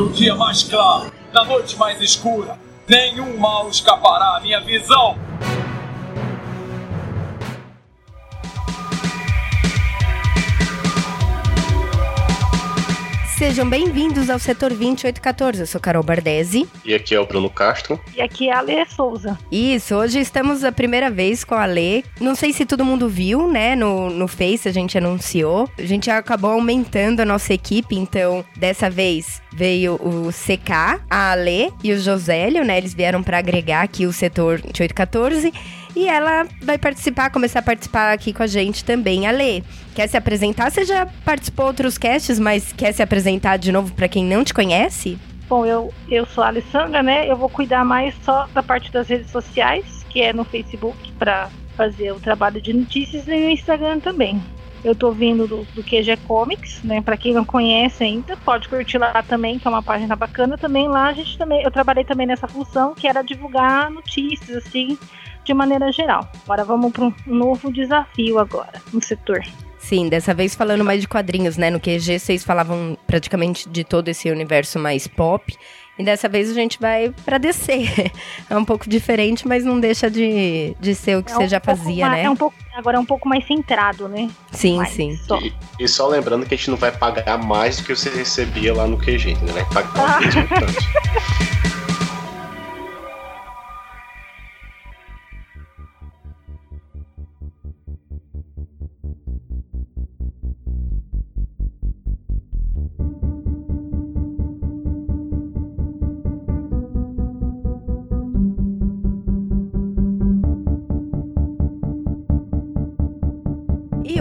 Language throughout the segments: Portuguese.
No dia mais claro, na noite mais escura, nenhum mal escapará à minha visão. Sejam bem-vindos ao setor 2814. Eu sou Carol Bardesi. E aqui é o Bruno Castro. E aqui é a Ale Souza. Isso, hoje estamos a primeira vez com a Ale. Não sei se todo mundo viu, né? No, no Face a gente anunciou. A gente acabou aumentando a nossa equipe, então dessa vez veio o CK, a Ale e o Josélio, né? Eles vieram para agregar aqui o setor 2814. E ela vai participar, começar a participar aqui com a gente também. Ale, quer se apresentar? Você já participou outros casts, mas quer se apresentar de novo para quem não te conhece? Bom, eu, eu sou a Alessandra, né? Eu vou cuidar mais só da parte das redes sociais, que é no Facebook, para fazer o trabalho de notícias e no Instagram também. Eu tô vindo do, do QG Comics, né? Para quem não conhece ainda, pode curtir lá também, que é uma página bacana. Também lá a gente também, eu trabalhei também nessa função, que era divulgar notícias assim de maneira geral. Agora vamos para um novo desafio agora no setor. Sim, dessa vez falando mais de quadrinhos, né? No QG vocês falavam praticamente de todo esse universo mais pop. E dessa vez a gente vai para DC. É um pouco diferente, mas não deixa de, de ser o que é você um já fazia, mais, né? É um pouco, agora é um pouco mais centrado, né? Sim, mais sim. Só. E, e, só lembrando que a gente não vai pagar mais do que você recebia lá no QG, entendeu? Vai pagar ah.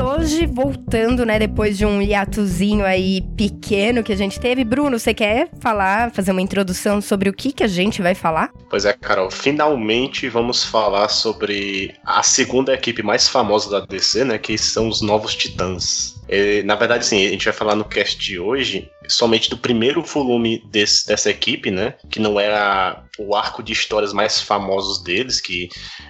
hoje, voltando, né, depois de um hiatozinho aí pequeno que a gente teve, Bruno, você quer falar, fazer uma introdução sobre o que, que a gente vai falar? Pois é, Carol, finalmente vamos falar sobre a segunda equipe mais famosa da DC, né, que são os Novos Titãs. É, na verdade, sim, a gente vai falar no cast de hoje somente do primeiro volume desse, dessa equipe, né? Que não era o arco de histórias mais famosos deles, que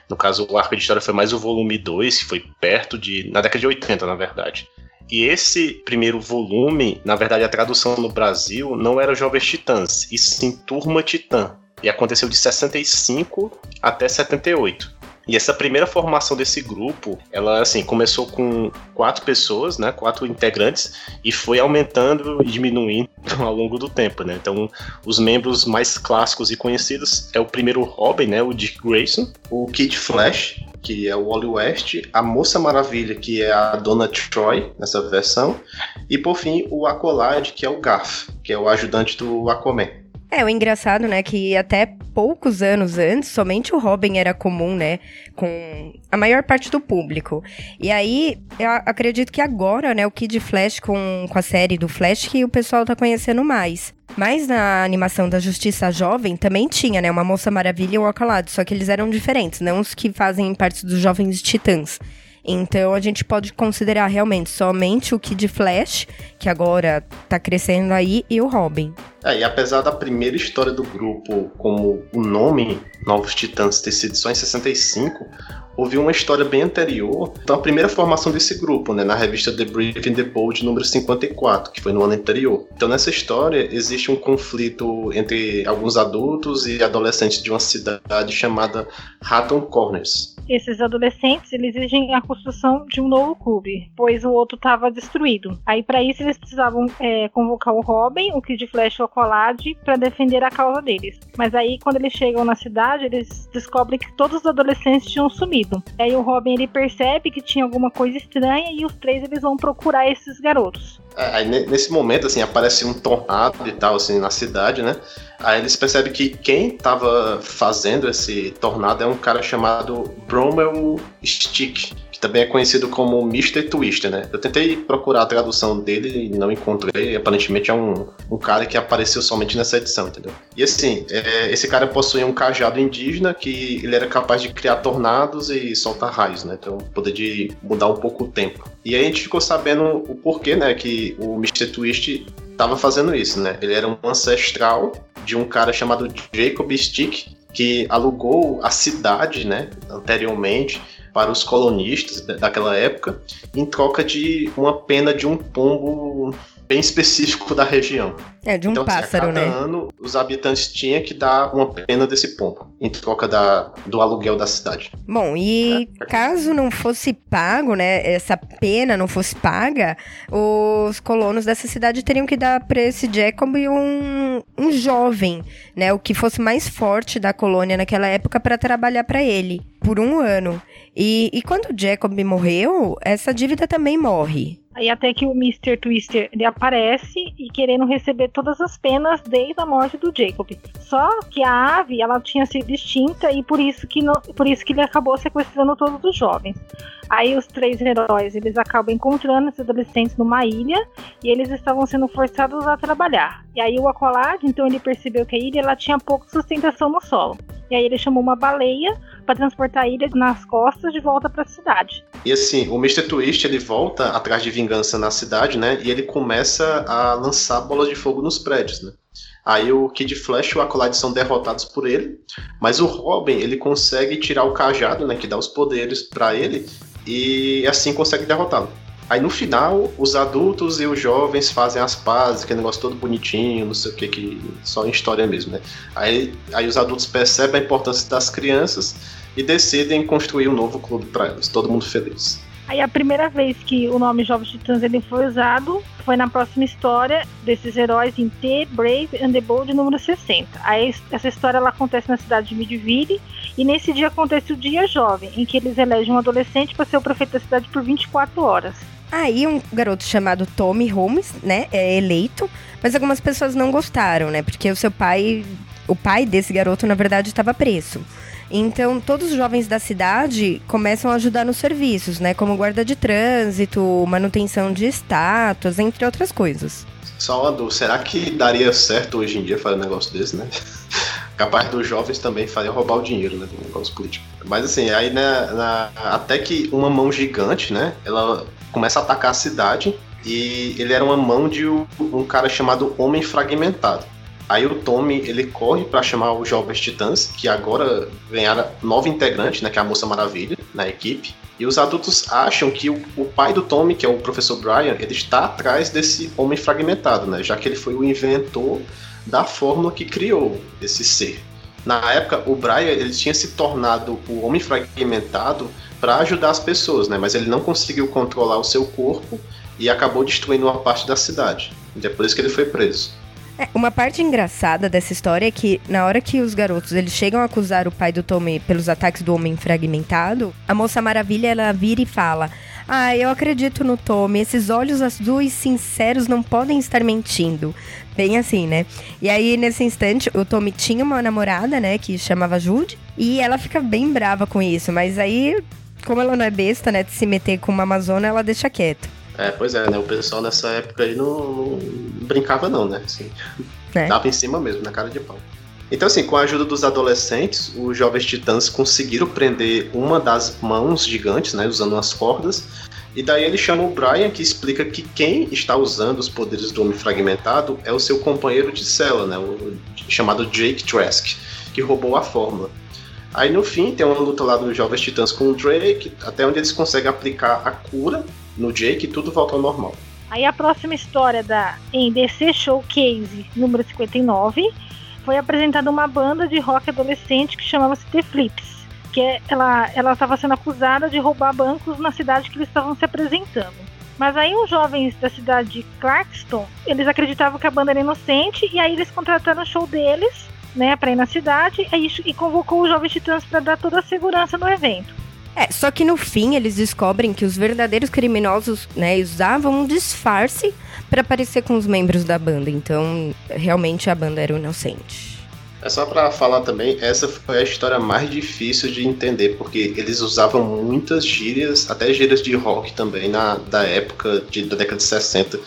no caso o arco de história foi mais o volume 2, que foi perto de. na década de 80, na verdade. E esse primeiro volume, na verdade, a tradução no Brasil não era Jovens Titãs, e sim Turma Titã. E aconteceu de 65 até 78. E essa primeira formação desse grupo, ela assim, começou com quatro pessoas, né, quatro integrantes, e foi aumentando e diminuindo ao longo do tempo, né? Então, os membros mais clássicos e conhecidos é o primeiro Robin, né, o Dick Grayson, o Kid Flash, que é o Wally West, a Moça Maravilha, que é a Dona Troy, nessa versão, e por fim o Aqualad, que é o Garth, que é o ajudante do Aquaman. É, o engraçado, né, que até poucos anos antes, somente o Robin era comum, né, com a maior parte do público. E aí, eu acredito que agora, né, o Kid Flash com, com a série do Flash que o pessoal tá conhecendo mais. Mas na animação da Justiça Jovem também tinha, né, uma Moça Maravilha e um Alcalado, só que eles eram diferentes, não os que fazem parte dos Jovens Titãs. Então a gente pode considerar realmente somente o Kid Flash, que agora tá crescendo aí, e o Robin. É, e apesar da primeira história do grupo, como o nome Novos Titãs ter sido só em 65, houve uma história bem anterior. Então, a primeira formação desse grupo, né, na revista The Brief and the Bold número 54, que foi no ano anterior. Então, nessa história, existe um conflito entre alguns adultos e adolescentes de uma cidade chamada Hatton Corners esses adolescentes eles exigem a construção de um novo clube, pois o outro estava destruído. Aí para isso eles precisavam é, convocar o Robin, o Kid Flash e Aqualad para defender a causa deles. Mas aí quando eles chegam na cidade eles descobrem que todos os adolescentes tinham sumido. Aí o Robin ele percebe que tinha alguma coisa estranha e os três eles vão procurar esses garotos. É, aí nesse momento assim aparece um tornado e tal assim na cidade, né? Aí eles percebem que quem estava fazendo esse tornado é um cara chamado Bromel Stick, também é conhecido como Mr. Twister, né? Eu tentei procurar a tradução dele e não encontrei. Aparentemente é um, um cara que apareceu somente nessa edição, entendeu? E assim, é, esse cara possuía um cajado indígena que ele era capaz de criar tornados e soltar raios, né? Então, poder de mudar um pouco o tempo. E aí a gente ficou sabendo o porquê, né, que o Mr. Twist estava fazendo isso, né? Ele era um ancestral de um cara chamado Jacob Stick, que alugou a cidade, né, anteriormente, para os colonistas daquela época, em troca de uma pena de um pombo bem específico da região. É, de um então, pássaro, assim, a cada né? ano, os habitantes tinham que dar uma pena desse pombo, em troca da, do aluguel da cidade. Bom, e caso não fosse pago, né, essa pena não fosse paga, os colonos dessa cidade teriam que dar para esse Jacob um, um jovem, né, o que fosse mais forte da colônia naquela época para trabalhar para ele por um ano. E, e quando o Jacob morreu, essa dívida também morre. Aí até que o Mr. Twister ele aparece e querendo receber todas as penas desde a morte do Jacob. Só que a ave ela tinha sido extinta e por isso que não, por isso que ele acabou sequestrando todos os jovens. Aí os três heróis eles acabam encontrando esses adolescentes numa ilha e eles estavam sendo forçados a trabalhar. E aí o Aqualad, então ele percebeu que a ilha ela tinha pouca sustentação no solo. E aí ele chamou uma baleia para transportar a ilha nas costas de volta para a cidade. E assim, o Mr. Twist ele volta atrás de vingança na cidade, né? E ele começa a lançar bolas de fogo nos prédios, né? Aí o Kid Flash e o Acolyte são derrotados por ele, mas o Robin ele consegue tirar o cajado, né? Que dá os poderes para ele e assim consegue derrotá-lo. Aí no final, os adultos e os jovens fazem as pazes, aquele negócio todo bonitinho, não sei o que, que só em história mesmo, né? Aí, aí os adultos percebem a importância das crianças e decidem construir um novo clube para elas, todo mundo feliz. Aí a primeira vez que o nome Jovens Titãs ele foi usado foi na próxima história desses heróis em The Brave and the Bold número 60. Aí essa história ela acontece na cidade de Midville e nesse dia acontece o Dia Jovem, em que eles elegem um adolescente para ser o prefeito da cidade por 24 horas. Aí um garoto chamado Tommy Holmes, né, é eleito, mas algumas pessoas não gostaram, né, porque o seu pai, o pai desse garoto, na verdade, estava preso. Então, todos os jovens da cidade começam a ajudar nos serviços, né, como guarda de trânsito, manutenção de estátuas, entre outras coisas. Dúvida, será que daria certo hoje em dia fazer um negócio desse, né? Capaz dos jovens também fazer roubar o dinheiro, né, do negócio político. Mas assim, aí né, na, até que uma mão gigante, né, ela começa a atacar a cidade e ele era uma mão de um, um cara chamado Homem Fragmentado. Aí o Tommy ele corre para chamar os Jovens Titãs, que agora ganharam nova integrante, né, que é a Moça Maravilha, na equipe. E os adultos acham que o, o, pai do Tommy, que é o professor Brian, ele está atrás desse homem fragmentado, né, já que ele foi o inventor da fórmula que criou esse ser. Na época, o Brian ele tinha se tornado o homem fragmentado para ajudar as pessoas, né, mas ele não conseguiu controlar o seu corpo e acabou destruindo uma parte da cidade. E é por isso que ele foi preso. É, uma parte engraçada dessa história é que na hora que os garotos eles chegam a acusar o pai do Tommy pelos ataques do homem fragmentado, a moça maravilha ela vira e fala: "Ah, eu acredito no Tommy. Esses olhos azuis sinceros não podem estar mentindo." Bem assim, né? E aí nesse instante o Tommy tinha uma namorada, né, que chamava Jude, e ela fica bem brava com isso, mas aí como ela não é besta, né, de se meter com uma amazona, ela deixa quieto. É, pois é, né? O pessoal nessa época aí não, não brincava, não, né? Assim, é. Dava em cima mesmo, na cara de pau. Então, assim, com a ajuda dos adolescentes, os jovens titãs conseguiram prender uma das mãos gigantes, né? Usando as cordas. E daí ele chama o Brian, que explica que quem está usando os poderes do Homem Fragmentado é o seu companheiro de cela, né? O, chamado Jake Trask, que roubou a fórmula. Aí no fim tem uma luta lá dos Jovens Titãs com o Drake, até onde eles conseguem aplicar a cura no Jake e tudo volta ao normal. Aí a próxima história da DC Showcase número 59 foi apresentada uma banda de rock adolescente que chamava-se The Flips, que é, ela ela estava sendo acusada de roubar bancos na cidade que eles estavam se apresentando. Mas aí os jovens da cidade de Clarkston, eles acreditavam que a banda era inocente e aí eles contrataram o show deles, né, para ir na cidade e, e convocou os jovens titãs para dar toda a segurança no evento. É, só que no fim eles descobrem que os verdadeiros criminosos, né, usavam um disfarce para parecer com os membros da banda. Então, realmente a banda era inocente. É só para falar também, essa foi a história mais difícil de entender, porque eles usavam muitas gírias, até gírias de rock também, na, da época de, da década de 60.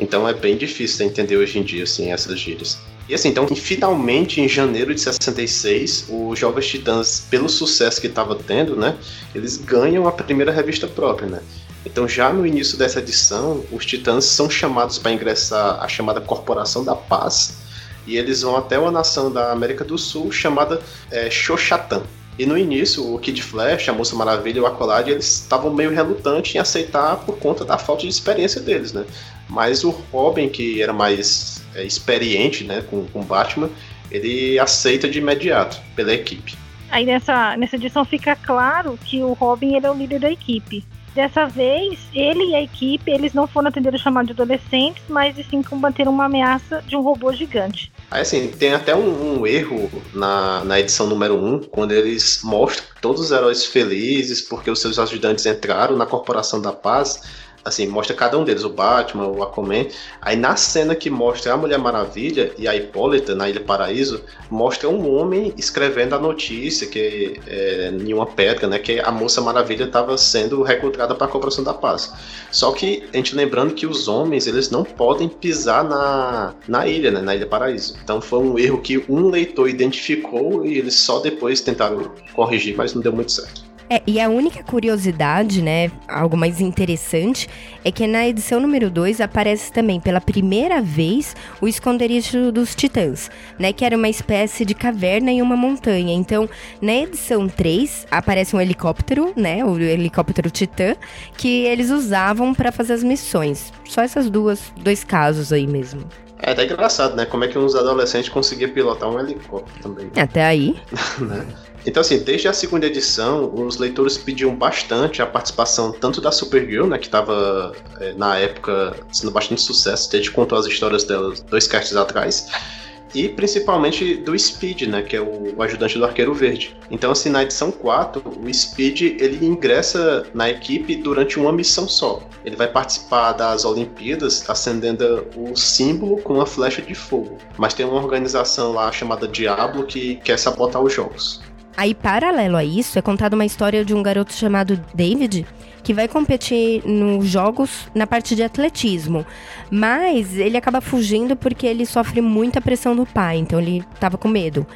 Então é bem difícil de entender hoje em dia, assim, essas gírias. E assim, então, finalmente, em janeiro de 66, os Jovens Titãs, pelo sucesso que estava tendo, né, eles ganham a primeira revista própria, né. Então, já no início dessa edição, os Titãs são chamados para ingressar a chamada Corporação da Paz, e eles vão até uma nação da América do Sul chamada é. E no início, o Kid Flash, a Moça Maravilha e o Aqualad, eles estavam meio relutantes em aceitar por conta da falta de experiência deles, né? Mas o Robin, que era mais é, experiente né, com, com Batman, ele aceita de imediato pela equipe. Aí nessa, nessa edição fica claro que o Robin ele é o líder da equipe. Dessa vez, ele e a equipe, eles não foram atender o chamado de adolescentes, mas sim combater uma ameaça de um robô gigante. Aí assim, tem até um, um erro na, na edição número 1, quando eles mostram todos os heróis felizes porque os seus ajudantes entraram na Corporação da Paz assim, mostra cada um deles, o Batman, o Aquaman. Aí na cena que mostra a Mulher Maravilha e a Hipólita na Ilha Paraíso, mostra um homem escrevendo a notícia que é, em uma pedra, né, que a Moça Maravilha estava sendo recrutada para a Corporação da Paz. Só que a gente lembrando que os homens, eles não podem pisar na, na ilha, né, na Ilha Paraíso. Então foi um erro que um leitor identificou e eles só depois tentaram corrigir, mas não deu muito certo. É, e a única curiosidade, né, algo mais interessante, é que na edição número 2 aparece também pela primeira vez o esconderijo dos titãs, né, que era uma espécie de caverna em uma montanha. Então, na edição 3 aparece um helicóptero, né, o helicóptero titã, que eles usavam para fazer as missões. Só essas duas, dois casos aí mesmo. É até engraçado, né? Como é que uns adolescentes conseguiam pilotar um helicóptero também. Até aí. né? Então, assim, desde a segunda edição, os leitores pediam bastante a participação tanto da Supergirl, né, que estava é, na época sendo bastante sucesso, a gente contou as histórias dela dois castes atrás, e principalmente do Speed, né, que é o, ajudante do Arqueiro Verde. Então, assim, na edição 4, o Speed ele ingressa na equipe durante uma missão só. Ele vai participar das Olimpíadas acendendo o símbolo com uma flecha de fogo. Mas tem uma organização lá chamada Diablo que quer sabotar os jogos. Aí, paralelo a isso, é contada uma história de um garoto chamado David que vai competir nos jogos na parte de atletismo. Mas ele acaba fugindo porque ele sofre muita pressão do pai, então ele tava com medo.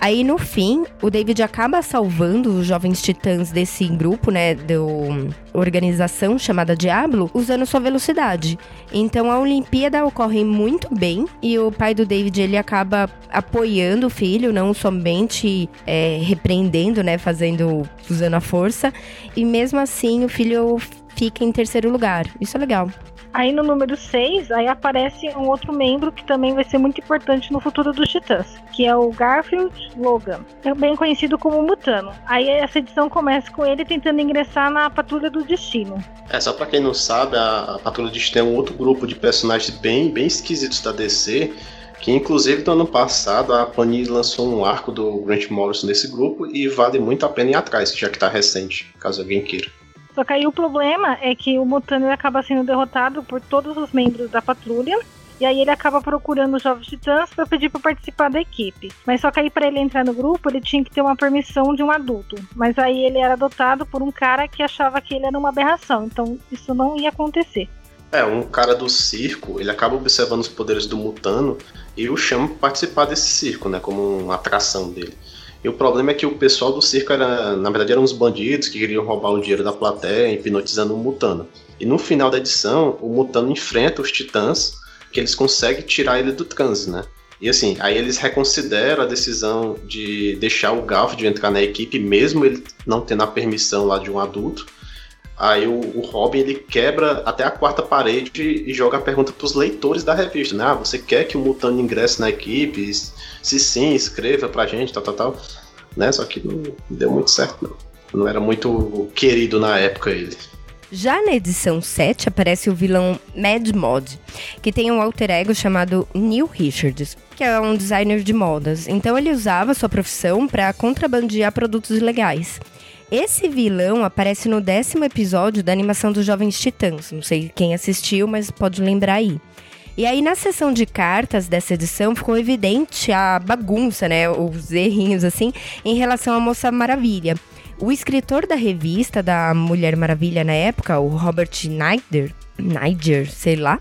Aí no fim, o David acaba salvando os jovens titãs desse grupo, né, do organização chamada Diablo, usando sua velocidade. Então a Olimpíada ocorre muito bem e o pai do David ele acaba apoiando o filho, não somente é, repreendendo, né, fazendo usando a força. E mesmo assim o filho fica em terceiro lugar. Isso é legal. Aí no número 6, aí aparece um outro membro que também vai ser muito importante no futuro dos Titãs, que é o Garfield Logan, também conhecido como Mutano. Aí essa edição começa com ele tentando ingressar na Patrulha do Destino. É, só pra quem não sabe, a, Patrulha do Destino é um outro grupo de personagens bem, bem esquisitos da DC, que inclusive no ano passado a Panini lançou um arco do Grant Morrison nesse grupo e vale muito a pena ir atrás, já que tá recente, caso alguém queira. Só que aí o problema é que o Mutano acaba sendo derrotado por todos os membros da patrulha. E aí ele acaba procurando os Jovens Titãs para pedir para participar da equipe. Mas só que aí para ele entrar no grupo, ele tinha que ter uma permissão de um adulto. Mas aí ele era adotado por um cara que achava que ele era uma aberração. Então isso não ia acontecer. É, um cara do circo, ele acaba observando os poderes do Mutano e o chama para participar desse circo, né, como uma atração dele. E o problema é que o pessoal do circo era, na verdade, eram uns bandidos que queriam roubar o dinheiro da plateia, hipnotizando o Mutano. E no final da edição, o Mutano enfrenta os titãs, que eles conseguem tirar ele do transe, né? E assim, aí eles reconsideram a decisão de deixar o Garfield entrar na equipe, mesmo ele não tendo a permissão lá de um adulto. Aí o, o, Robin ele quebra até a quarta parede e joga a pergunta para os leitores da revista, né? Ah, você quer que o Mutano ingresse na equipe? Se sim, escreva pra gente, tal, tal, tal. Né? Só que não deu muito certo, não. Não era muito querido na época ele. Já na edição 7 aparece o vilão Mad Mod, que tem um alter ego chamado Neil Richards, que é um designer de modas. Então ele usava sua profissão para contrabandear produtos ilegais. Esse vilão aparece no décimo episódio da animação dos Jovens Titãs. Não sei quem assistiu, mas pode lembrar aí. E aí, na sessão de cartas dessa edição, ficou evidente a bagunça, né? Os errinhos, assim, em relação à Moça Maravilha. O escritor da revista da Mulher Maravilha na época, o Robert Niger, Niger, sei lá,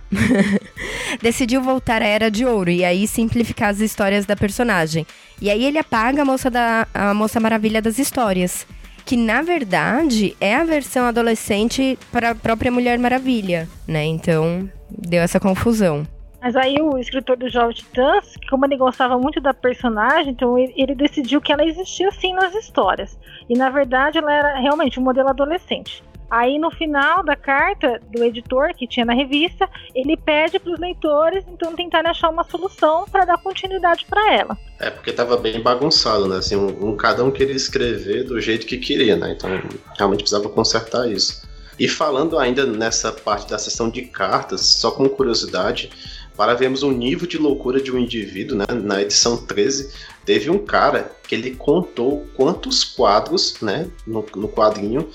decidiu voltar à Era de Ouro e aí simplificar as histórias da personagem. E aí ele apaga a Moça, da, a Moça Maravilha das histórias que na verdade é a versão adolescente para a própria Mulher Maravilha, né? Então deu essa confusão. Mas aí o escritor do Jovem Titãs, como ele gostava muito da personagem, então ele, decidiu que ela existia sim nas histórias. E na verdade ela era realmente um modelo adolescente. Aí no final da carta do editor que tinha na revista, ele pede para os leitores então tentarem achar uma solução para dar continuidade para ela. É porque estava bem bagunçado, né? Assim, um, um, cada um queria escrever do jeito que queria, né? Então realmente precisava consertar isso. E falando ainda nessa parte da sessão de cartas, só como curiosidade, para vermos o nível de loucura de um indivíduo, né? Na edição 13, teve um cara que ele contou quantos quadros, né, no, no quadrinho,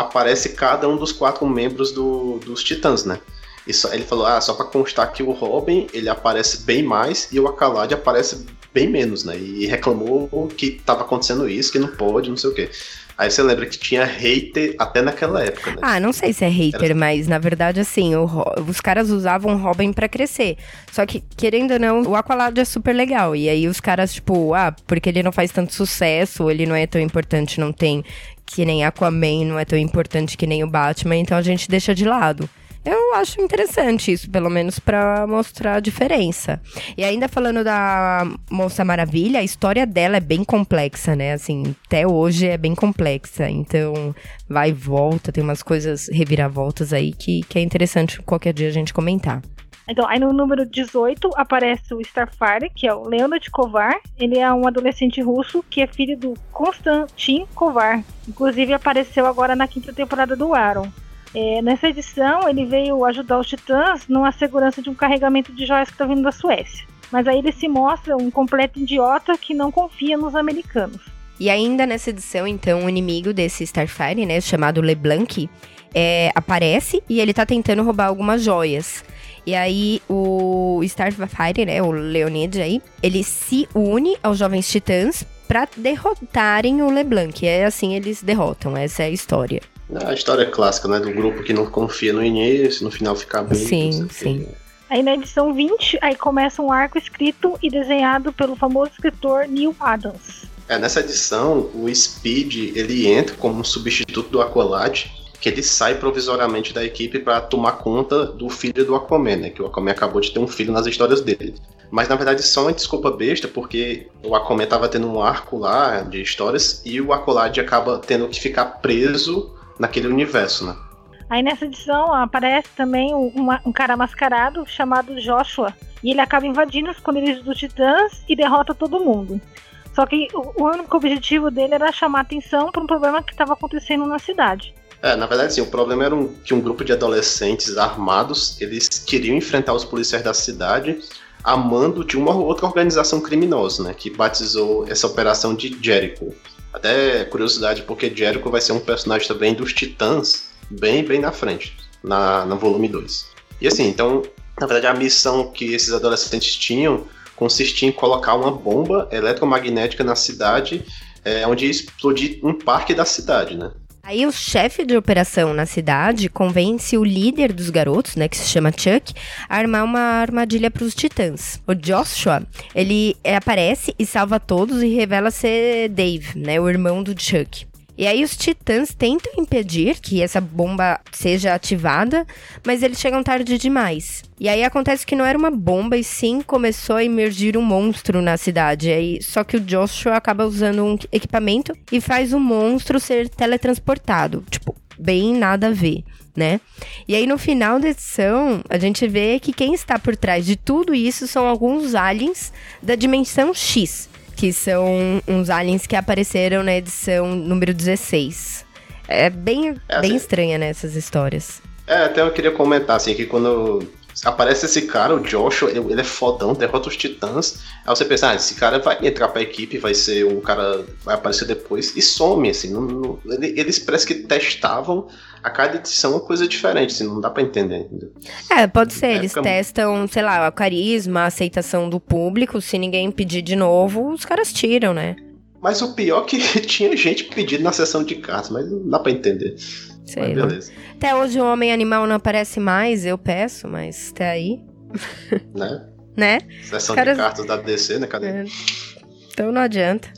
aparece cada um dos quatro membros do, dos Titãs, né? Só, ele falou, ah, só para constar que o Robin, ele aparece bem mais e o Akalad aparece bem menos, né? E reclamou que estava acontecendo isso, que não pode, não sei o quê. Aí você lembra que tinha hater até naquela época, né? Ah, não sei se é hater, Era... mas na verdade, assim, o, os caras usavam Robin para crescer. Só que, querendo ou não, o Aqualad é super legal. E aí os caras, tipo, ah, porque ele não faz tanto sucesso, ele não é tão importante, não tem que nem Aquaman, não é tão importante que nem o Batman, então a gente deixa de lado. Eu acho interessante isso, pelo menos para mostrar a diferença. E ainda falando da Moça Maravilha, a história dela é bem complexa, né? Assim, até hoje é bem complexa. Então, vai e volta, tem umas coisas reviravoltas aí que, que é interessante qualquer dia a gente comentar. Então, aí no número 18 aparece o Starfire, que é o Leonard Kovar. Ele é um adolescente russo que é filho do Konstantin Kovar. Inclusive apareceu agora na quinta temporada do Arrow. É, nessa edição, ele veio ajudar os titãs numa segurança de um carregamento de joias que está vindo da Suécia. Mas aí ele se mostra um completo idiota que não confia nos americanos. E ainda nessa edição, então, o inimigo desse Starfire, né, chamado LeBlanc, é, aparece e ele tá tentando roubar algumas joias. E aí o Starfire, né, o Leonid aí, ele se une aos Jovens Titãs para derrotarem o LeBlanc. É assim eles derrotam, essa é a história. A história clássica, né? Do grupo que não confia no início, no final fica bem. Sim, sim. Aí na edição 20, aí começa um arco escrito e desenhado pelo famoso escritor Neil Adams. É, nessa edição, o Speed, ele entra como um substituto do Aqualad, que ele sai provisoriamente da equipe para tomar conta do filho do Aquaman, né? Que o Aquaman acabou de ter um filho nas histórias dele. Mas na verdade só uma desculpa besta, porque o Aquaman tava tendo um arco lá de histórias e o Aqualad acaba tendo que ficar preso naquele universo, né? Aí nessa edição aparece também um, um cara mascarado chamado Joshua. E ele acaba invadindo os esconderijos dos titãs e derrota todo mundo. Só que o, o único objetivo dele era chamar atenção para um problema que estava acontecendo na cidade. É, na verdade, sim, o problema era um, que um grupo de adolescentes armados, eles queriam enfrentar os policiais da cidade a mando de uma ou outra organização criminosa, né, que batizou essa operação de Jericho. Até curiosidade, porque Jericho vai ser um personagem também dos Titãs, bem, bem na frente, na, no volume 2. E assim, então, na verdade, a missão que esses adolescentes tinham consistia em colocar uma bomba eletromagnética na cidade, é, onde ia explodir um parque da cidade, né? Aí o chefe de operação na cidade convence o líder dos garotos, né, que se chama Chuck, a armar uma armadilha para os titãs. O Joshua, ele aparece e salva todos e revela ser Dave, né, o irmão do Chuck. E aí os titãs tentam impedir que essa bomba seja ativada, mas eles chegam tarde demais. E aí acontece que não era uma bomba e sim começou a emergir um monstro na cidade. Aí, só que o Joshua acaba usando um equipamento e faz o monstro ser teletransportado. Tipo, bem nada a ver. Né? E aí no final da edição, a gente vê que quem está por trás de tudo isso são alguns aliens da dimensão X, que são uns aliens que apareceram na edição número 16. É bem, é, bem assim, estranha, né, essas histórias. É, até eu queria comentar, assim, que quando aparece esse cara, o Joshua, ele, ele é fodão, derrota os titãs. Aí você pensa, ah, esse cara vai entrar pra equipe, vai ser um cara, vai aparecer depois, e some, assim. Não, não, eles parece que testavam a cada edição uma coisa diferente, assim, não dá pra entender. Entendeu? É, pode ser, eles fica... testam, sei lá, o carisma, a aceitação do público, se ninguém pedir de novo, os caras tiram, né? Mas o pior é que tinha gente pedindo na sessão de cartas, mas não dá pra entender. Sei beleza. Até hoje o Homem Animal não aparece mais, eu peço, mas até aí. Né? né? Sessão caras... de cartas da DC, né? Cadê? É. Então não adianta.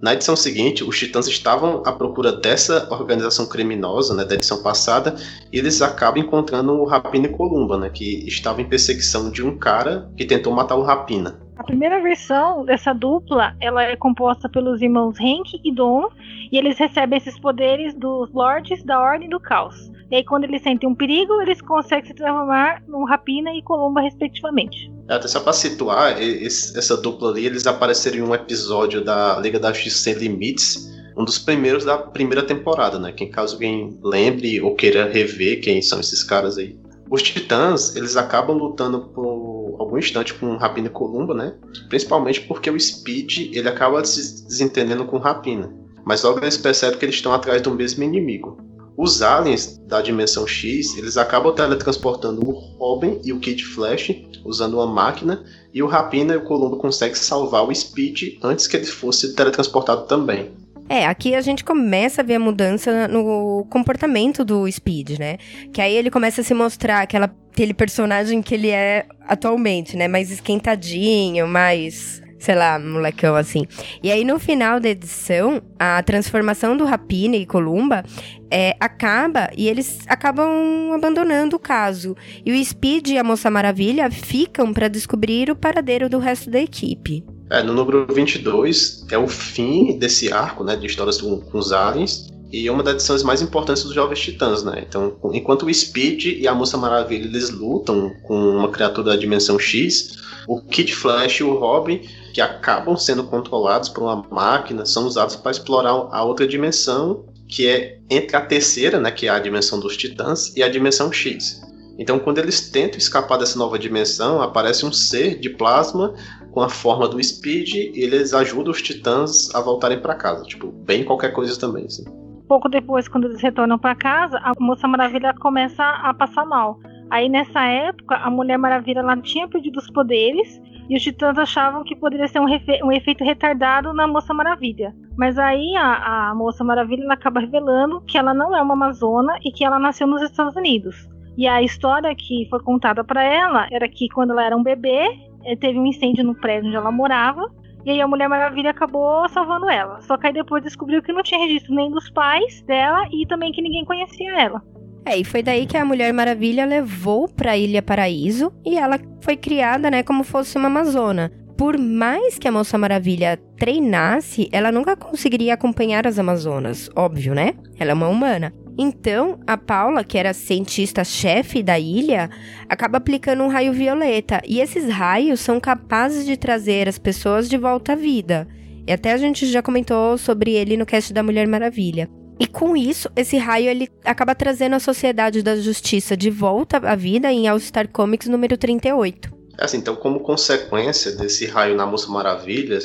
Na edição seguinte, os Titãs estavam à procura dessa organização criminosa, né, da edição passada, e eles acabam encontrando o Rapina e Columba, né, que estavam em perseguição de um cara que tentou matar o Rapina. A primeira versão dessa dupla, ela é composta pelos irmãos Hank e Don, e eles recebem esses poderes dos Lords da Ordem do Caos. E aí, quando eles sentem um perigo, eles conseguem se transformar num Rapina e Columba, respectivamente. É, até só pra situar, esse, essa dupla ali, eles apareceram em um episódio da Liga da Justiça Sem Limites, um dos primeiros da primeira temporada, né? Quem caso alguém lembre ou queira rever quem são esses caras aí. Os Titãs, eles acabam lutando por algum instante com Rapina e Columba, né? Principalmente porque o Speed, ele acaba se desentendendo com Rapina. Mas logo eles percebem que eles estão atrás do mesmo inimigo. Os aliens da dimensão X, eles acabam teletransportando o Robin e o Kid Flash usando uma máquina, e o Rapina e o Columbo conseguem salvar o Speed antes que ele fosse teletransportado também. É, aqui a gente começa a ver a mudança no comportamento do Speed, né? Que aí ele começa a se mostrar aquela, aquele personagem que ele é atualmente, né? Mais esquentadinho, mais sei lá, molecão assim. E aí no final da edição, a transformação do Rapina e Columba é, acaba e eles acabam abandonando o caso. E o Speed e a Moça Maravilha ficam para descobrir o paradeiro do resto da equipe. É, no número 22 é o fim desse arco, né, de histórias com, com os aliens. E é uma das edições mais importantes dos Jovens Titãs, né? Então, enquanto o Speed e a Moça Maravilha eles lutam com uma criatura da dimensão X, o Kid Flash e o Robin que acabam sendo controlados por uma máquina, são usados para explorar a outra dimensão, que é entre a terceira, né, que é a dimensão dos titãs, e a dimensão X. Então, quando eles tentam escapar dessa nova dimensão, aparece um ser de plasma com a forma do Speed e eles ajudam os titãs a voltarem para casa. Tipo, bem qualquer coisa também, assim. Pouco depois, quando eles retornam para casa, a Moça Maravilha começa a passar mal. Aí nessa época, a Mulher Maravilha ela tinha perdido os poderes e os titãs achavam que poderia ser um, um efeito retardado na Moça Maravilha. Mas aí a, a Moça Maravilha acaba revelando que ela não é uma amazona e que ela nasceu nos Estados Unidos. E a história que foi contada para ela era que quando ela era um bebê, eh, teve um incêndio no prédio onde ela morava. E aí a Mulher Maravilha acabou salvando ela. Só que aí depois descobriu que não tinha registro nem dos pais dela e também que ninguém conhecia ela. É, e foi daí que a Mulher Maravilha levou para Ilha Paraíso e ela foi criada, né, como fosse uma amazona. Por mais que a Moça Maravilha treinasse, ela nunca conseguiria acompanhar as Amazonas, óbvio, né? Ela é uma humana. Então, a Paula, que era cientista-chefe da ilha, acaba aplicando um raio violeta. E esses raios são capazes de trazer as pessoas de volta à vida. E até a gente já comentou sobre ele no cast da Mulher Maravilha. E com isso, esse raio ele acaba trazendo a Sociedade da Justiça de volta à vida em All Star Comics número 38. Assim, então, como consequência desse raio na Moça Maravilha,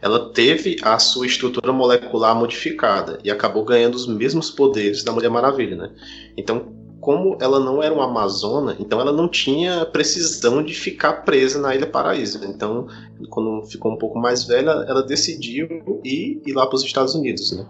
ela teve a sua estrutura molecular modificada e acabou ganhando os mesmos poderes da Mulher Maravilha, né? Então, como ela não era uma amazona, então ela não tinha precisão de ficar presa na Ilha Paraíso. Então, quando ficou um pouco mais velha, ela decidiu ir, ir lá para os Estados Unidos, né?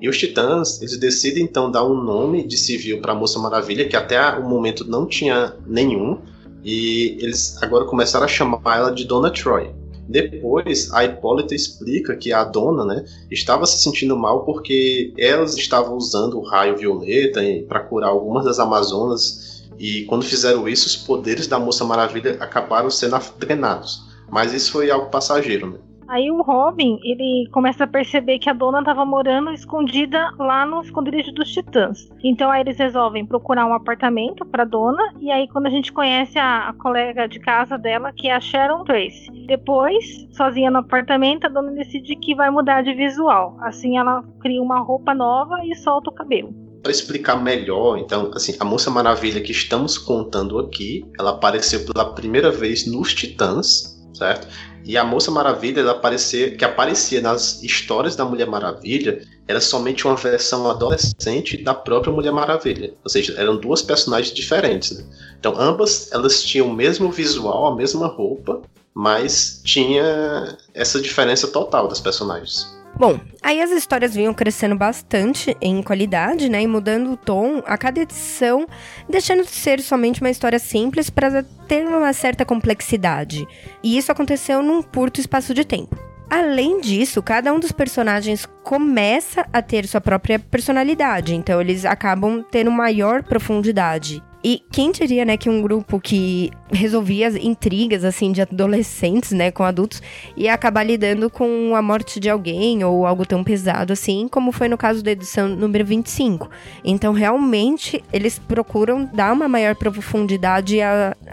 E os Titãs, eles decidem então dar um nome de civil para a Moça Maravilha, que até o momento não tinha nenhum, e eles agora começaram a chamar ela de Dona Troy. Depois, a Hipólita explica que a dona né, estava se sentindo mal porque elas estavam usando o raio violeta para curar algumas das Amazonas, e quando fizeram isso, os poderes da Moça Maravilha acabaram sendo drenados. Mas isso foi algo passageiro. Né? Aí o Robin, ele começa a perceber que a dona estava morando escondida lá no esconderijo dos Titãs. Então aí eles resolvem procurar um apartamento para dona e aí quando a gente conhece a, a, colega de casa dela, que é a Sharon Trace. Depois, sozinha no apartamento, a dona decide que vai mudar de visual. Assim ela cria uma roupa nova e solta o cabelo para explicar melhor, então, assim, a Moça Maravilha que estamos contando aqui, ela apareceu pela primeira vez nos Titãs, certo? E a Moça Maravilha, ela aparecia, que aparecia nas histórias da Mulher Maravilha, era somente uma versão adolescente da própria Mulher Maravilha. Ou seja, eram duas personagens diferentes. Né? Então, ambas elas tinham o mesmo visual, a mesma roupa, mas tinha essa diferença total das personagens. Bom, aí as histórias vinham crescendo bastante em qualidade, né? E mudando o tom a cada edição, deixando de ser somente uma história simples para ter uma certa complexidade. E isso aconteceu num curto espaço de tempo. Além disso, cada um dos personagens começa a ter sua própria personalidade, então eles acabam tendo maior profundidade. E quem diria, né, que um grupo que resolvia as intrigas, assim, de adolescentes, né, com adultos, ia acabar lidando com a morte de alguém ou algo tão pesado assim, como foi no caso da edição número 25. Então, realmente, eles procuram dar uma maior profundidade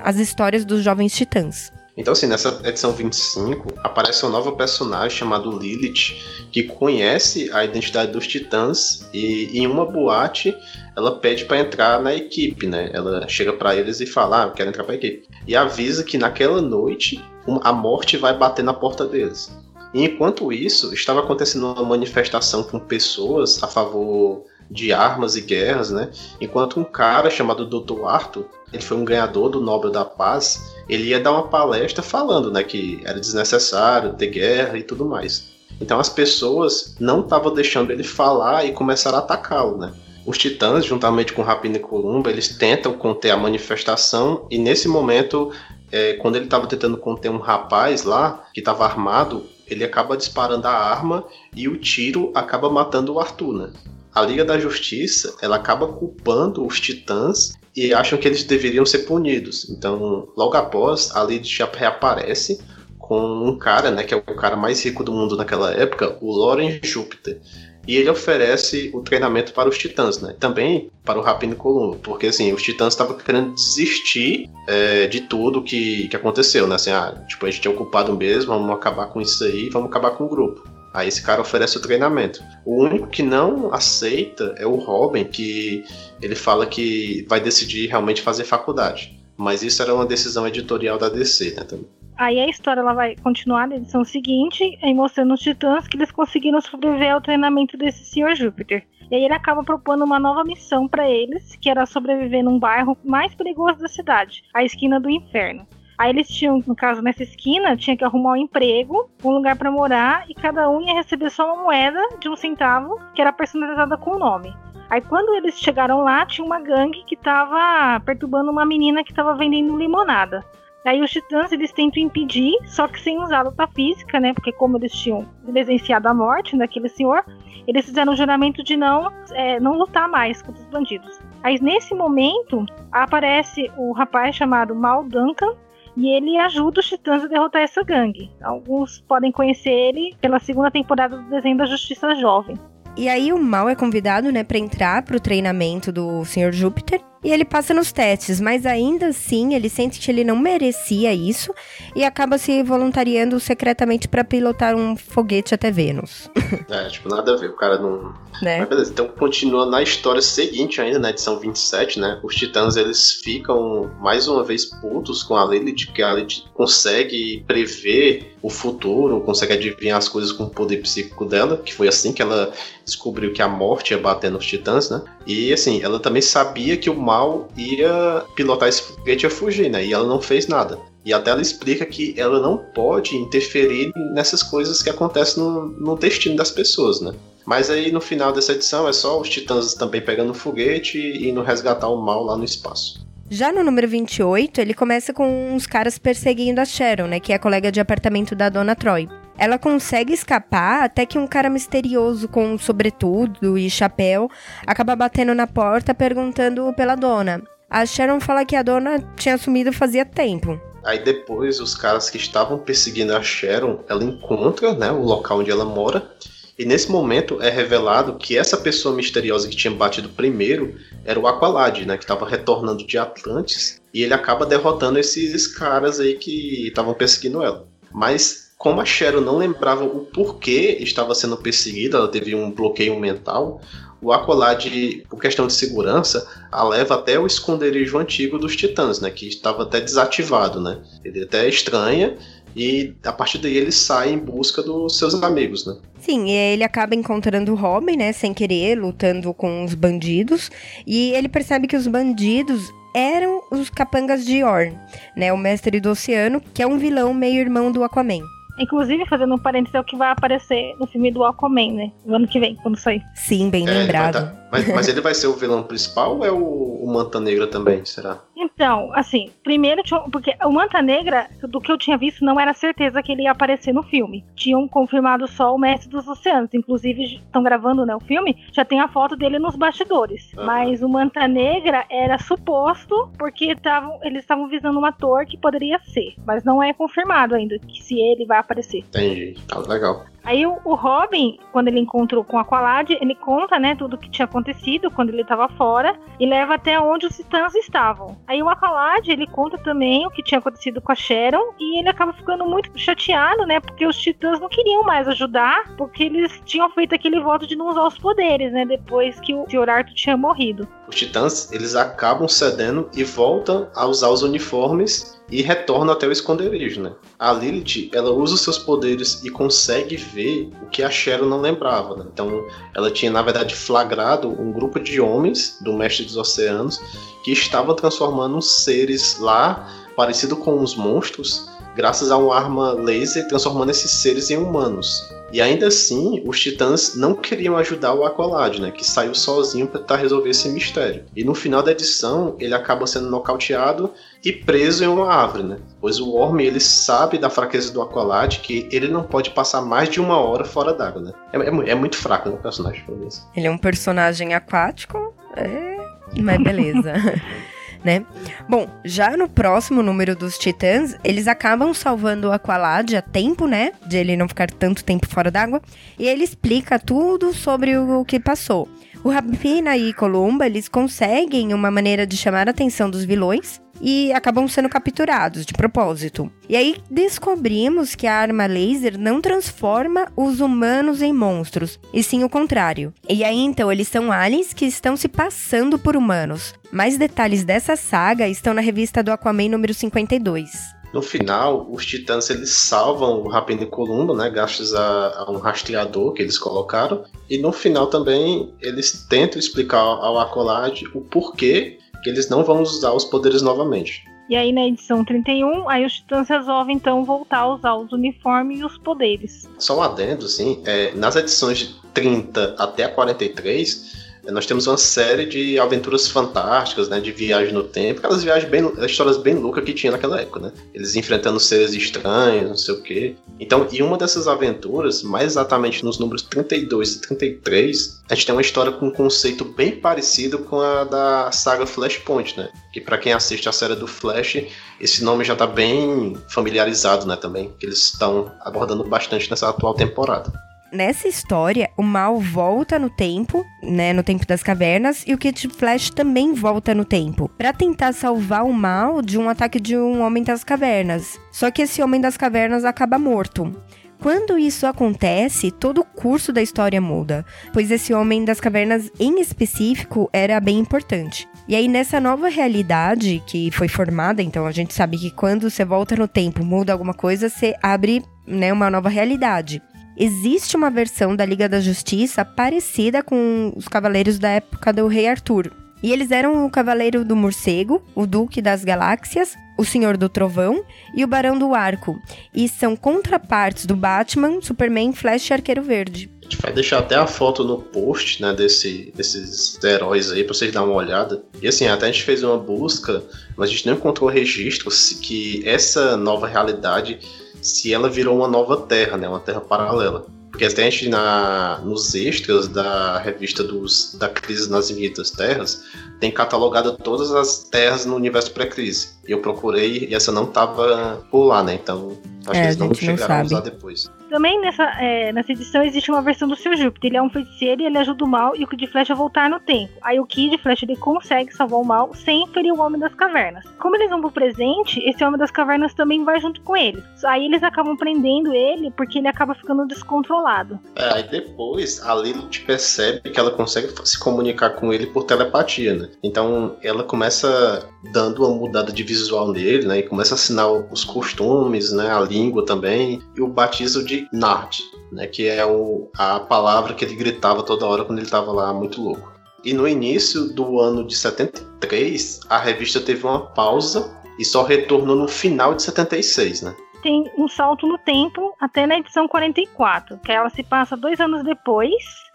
às histórias dos jovens titãs. Então, assim, nessa edição 25, aparece uma nova personagem chamada Lilith, que conhece a identidade dos titãs e em uma boate ela pede para entrar na equipe, né? Ela chega para eles e fala: ah, quero entrar para a equipe. E avisa que naquela noite a morte vai bater na porta deles. E enquanto isso, estava acontecendo uma manifestação com pessoas a favor de armas e guerras, né? Enquanto um cara chamado Dr. Arthur, ele foi um ganhador do Nobel da Paz, ele ia dar uma palestra falando, né, que era desnecessário ter guerra e tudo mais. Então as pessoas não estavam deixando ele falar e começaram a atacá-lo, né? Os titãs, juntamente com Rapina e Columba, eles tentam conter a manifestação e nesse momento, é, quando ele estava tentando conter um rapaz lá que estava armado, ele acaba disparando a arma e o tiro acaba matando o Arthur, né? A Liga da Justiça ela acaba culpando os titãs e acham que eles deveriam ser punidos. Então, logo após, a já reaparece com um cara, né, que é o cara mais rico do mundo naquela época, o Loren Júpiter. E ele oferece o treinamento para os titãs, né? Também para o Rapino Columbo, porque assim, os titãs estavam querendo desistir é, de tudo que, que aconteceu, né? Assim, ah, tipo, a gente é ocupado mesmo, vamos acabar com isso aí, vamos acabar com o grupo. Aí esse cara oferece o treinamento. O único que não aceita é o Robin, que ele fala que vai decidir realmente fazer faculdade. Mas isso era uma decisão editorial da DC, né, também. Aí a história ela vai continuar na edição seguinte, aí mostrando os titãs que eles conseguiram sobreviver ao treinamento desse Sr. Júpiter. E aí ele acaba propondo uma nova missão para eles, que era sobreviver num bairro mais perigoso da cidade, a esquina do inferno. Aí eles tinham, no caso, nessa esquina, tinha que arrumar um emprego, um lugar para morar, e cada um ia receber só uma moeda de um centavo, que era personalizada com o nome. Aí quando eles chegaram lá, tinha uma gangue que tava perturbando uma menina que tava vendendo limonada. Aí os titãs eles tentam impedir, só que sem usar luta física, né? Porque como eles tinham presenciado a morte daquele senhor, eles fizeram o juramento de não, é, não lutar mais contra os bandidos. Aí nesse momento aparece o rapaz chamado Mal Duncan, e ele ajuda os titãs a derrotar essa gangue. Alguns podem conhecer ele pela segunda temporada do desenho da Justiça Jovem. E aí o Mal é convidado, né, para entrar pro treinamento do Sr. Júpiter e ele passa nos testes, mas ainda assim ele sente que ele não merecia isso e acaba se voluntariando secretamente para pilotar um foguete até Vênus. É, tipo, nada a ver, o cara não. Né? Mas beleza, então continua na história seguinte ainda, na edição 27, né? Os titãs eles ficam mais uma vez putos com a Lilith, que a Lilith consegue prever o futuro, consegue adivinhar as coisas com o poder psíquico dela, que foi assim que ela descobriu que a morte ia bater nos titãs, né? E assim, ela também sabia que o mal ia pilotar esse foguete e fugir, né? E ela não fez nada. E até ela explica que ela não pode interferir nessas coisas que acontecem no, no destino das pessoas, né? Mas aí no final dessa edição é só os titãs também pegando o foguete e indo resgatar o mal lá no espaço. Já no número 28, ele começa com uns caras perseguindo a Sharon, né? Que é colega de apartamento da dona Troy. Ela consegue escapar até que um cara misterioso com sobretudo e chapéu acaba batendo na porta perguntando pela dona. A Sharon fala que a dona tinha sumido fazia tempo. Aí depois os caras que estavam perseguindo a Sharon, ela encontra, né, o local onde ela mora. E nesse momento é revelado que essa pessoa misteriosa que tinha batido primeiro era o Aqualad, né, que estava retornando de Atlantis, e ele acaba derrotando esses caras aí que estavam perseguindo ela. Mas como a Cheryl não lembrava o porquê estava sendo perseguida, ela teve um bloqueio mental, o Aqualad, por questão de segurança, a leva até o esconderijo antigo dos Titãs, né, que estava até desativado, né. Ele até estranha e a partir daí ele sai em busca dos seus amigos, né? Sim, e ele acaba encontrando o Robin, né, sem querer, lutando com os bandidos, e ele percebe que os bandidos eram os capangas de Orn, né, o mestre do oceano, que é um vilão meio irmão do Aquaman. Inclusive, fazendo um parênteses, é o que vai aparecer no filme do Aquaman, né? No ano que vem, quando sair. Sim, bem é, lembrado. Tá. Mas, mas, ele vai ser o vilão principal ou é o, o Manta Negra também, será? Então, assim, primeiro, porque o Manta Negra, do que eu tinha visto, não era certeza que ele ia aparecer no filme. Tinham confirmado só o Mestre dos Oceanos. Inclusive, estão gravando né, o filme, já tem a foto dele nos bastidores. Uhum. Mas o Manta Negra era suposto, porque tavam, eles estavam visando um ator que poderia ser. Mas não é confirmado ainda que se ele vai aparecer. Entendi. Tá legal. Aí o, o, Robin, quando ele encontrou com a Aqualad, ele conta, né, tudo o que tinha acontecido quando ele estava fora e leva até onde os titãs estavam. Aí o Aqualad, ele conta também o que tinha acontecido com a Sharon e ele acaba ficando muito chateado, né, porque os titãs não queriam mais ajudar, porque eles tinham feito aquele voto de não usar os poderes, né, depois que o Sr. Arthur tinha morrido. Os titãs, eles acabam cedendo e voltam a usar os uniformes e retorna até o esconderijo, né? A Lilith, ela usa os seus poderes e consegue ver o que a Sharon não lembrava, né? Então, ela tinha, na verdade, flagrado um grupo de homens do Mestre dos Oceanos que estavam transformando seres lá, parecido com os monstros, graças a uma arma laser, transformando esses seres em humanos. E ainda assim, os titãs não queriam ajudar o Aqualad, né, que saiu sozinho para tentar resolver esse mistério. E no final da edição, ele acaba sendo nocauteado e preso em uma árvore, né? Pois o Orm, ele sabe da fraqueza do Aqualad, que ele não pode passar mais de uma hora fora d'água, né? É, é, é, muito fraco né, o personagem, por isso. Ele é um personagem aquático, é... mas beleza. né? Bom, já no próximo número dos Titãs, eles acabam salvando o Aqualad a tempo, né? De ele não ficar tanto tempo fora d'água. E ele explica tudo sobre o que passou. O Rapina e Columba, eles conseguem uma maneira de chamar a atenção dos vilões e acabam sendo capturados de propósito. E aí descobrimos que a arma laser não transforma os humanos em monstros, e sim o contrário. E aí então eles são aliens que estão se passando por humanos. Mais detalhes dessa saga estão na revista do Aquaman número 52. No final, os titãs eles salvam o Rapina e Columba, né, graças a, a, um rastreador que eles colocaram. E no final também eles tentam explicar ao Acolade o porquê que eles não vão usar os poderes novamente. E aí na edição 31, aí os titãs resolvem então voltar a usar os uniformes e os poderes. Só um adendo, assim, é, nas edições de 30 até a 43, nós temos uma série de aventuras fantásticas, né, de viagem no tempo, aquelas viagens bem, histórias bem loucas que tinha naquela época, né? Eles enfrentando seres estranhos, não sei o quê. Então, em uma dessas aventuras, mais exatamente nos números 32 e 33, a gente tem uma história com um conceito bem parecido com a da saga Flashpoint, né? Que para quem assiste a série do Flash, esse nome já tá bem familiarizado, né, também, que eles estão abordando bastante nessa atual temporada nessa história, o mal volta no tempo, né, no tempo das cavernas, e o Kid Flash também volta no tempo, para tentar salvar o mal de um ataque de um homem das cavernas. Só que esse homem das cavernas acaba morto. Quando isso acontece, todo o curso da história muda, pois esse homem das cavernas em específico era bem importante. E aí, nessa nova realidade que foi formada, então a gente sabe que quando você volta no tempo, muda alguma coisa, você abre né, uma nova realidade existe uma versão da Liga da Justiça parecida com os cavaleiros da época do Rei Arthur. E eles eram o Cavaleiro do Morcego, o Duque das Galáxias, o Senhor do Trovão e o Barão do Arco. E são contrapartes do Batman, Superman, Flash e Arqueiro Verde. A gente vai deixar até a foto no post, né, desse, desses heróis aí, pra vocês darem uma olhada. E assim, até a gente fez uma busca, mas a gente não encontrou registros que essa nova realidade se ela virou uma nova terra, né? Uma terra paralela. Porque até a gente na, nos extras da revista dos, da Crise nas Infinitas Terras tem catalogado todas as terras no universo pré-crise. E eu procurei e essa não estava por lá, né? Então acho é, que eles não chegaram a usar depois. Também nessa, é, nessa edição existe uma versão do seu Júpiter. Ele é um feiticeiro e ele ajuda o mal e o Kid Flash a voltar no tempo. Aí o Kid Flash ele consegue salvar o mal sem ferir o Homem das Cavernas. Como eles vão pro presente, esse Homem das Cavernas também vai junto com eles. Aí eles acabam prendendo ele porque ele acaba ficando descontrolado. É, aí depois a Lilith percebe que ela consegue se comunicar com ele por telepatia, né? Então ela começa dando uma mudada de visual nele, né? E começa a assinar os costumes, né? A língua também. E o batismo de Nard, né, que é o, a palavra que ele gritava toda hora quando ele estava lá muito louco. E no início do ano de 73, a revista teve uma pausa e só retornou no final de 76, né? Tem um salto no tempo até na edição 44, que ela se passa dois anos depois.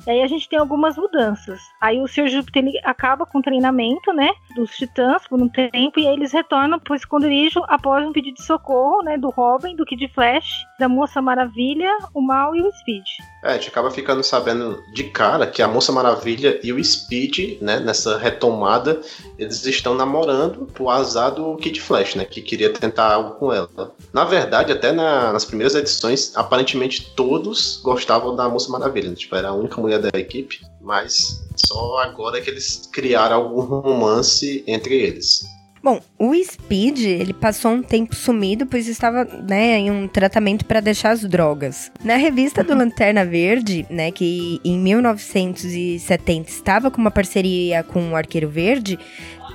E aí a gente tem algumas mudanças. Aí o Sr. Júpiter ele acaba com o treinamento, né, dos Titãs por um tempo e aí eles retornam pro esconderijo após um pedido de socorro, né, do Robin, do Kid Flash, da Moça Maravilha, o Mal e o Speed. É, a gente acaba ficando sabendo de cara que a Moça Maravilha e o Speed, né, nessa retomada, eles estão namorando pro azar do Kid Flash, né, que queria tentar algo com ela. Na verdade, até na, nas primeiras edições, aparentemente todos gostavam da Moça Maravilha, né? tipo, era a única mulher da equipe, mas só agora que eles criaram algum romance entre eles. Bom, o Speed, ele passou um tempo sumido, pois estava, né, em um tratamento para deixar as drogas. Na revista do Lanterna Verde, né, que em 1970 estava com uma parceria com o Arqueiro Verde,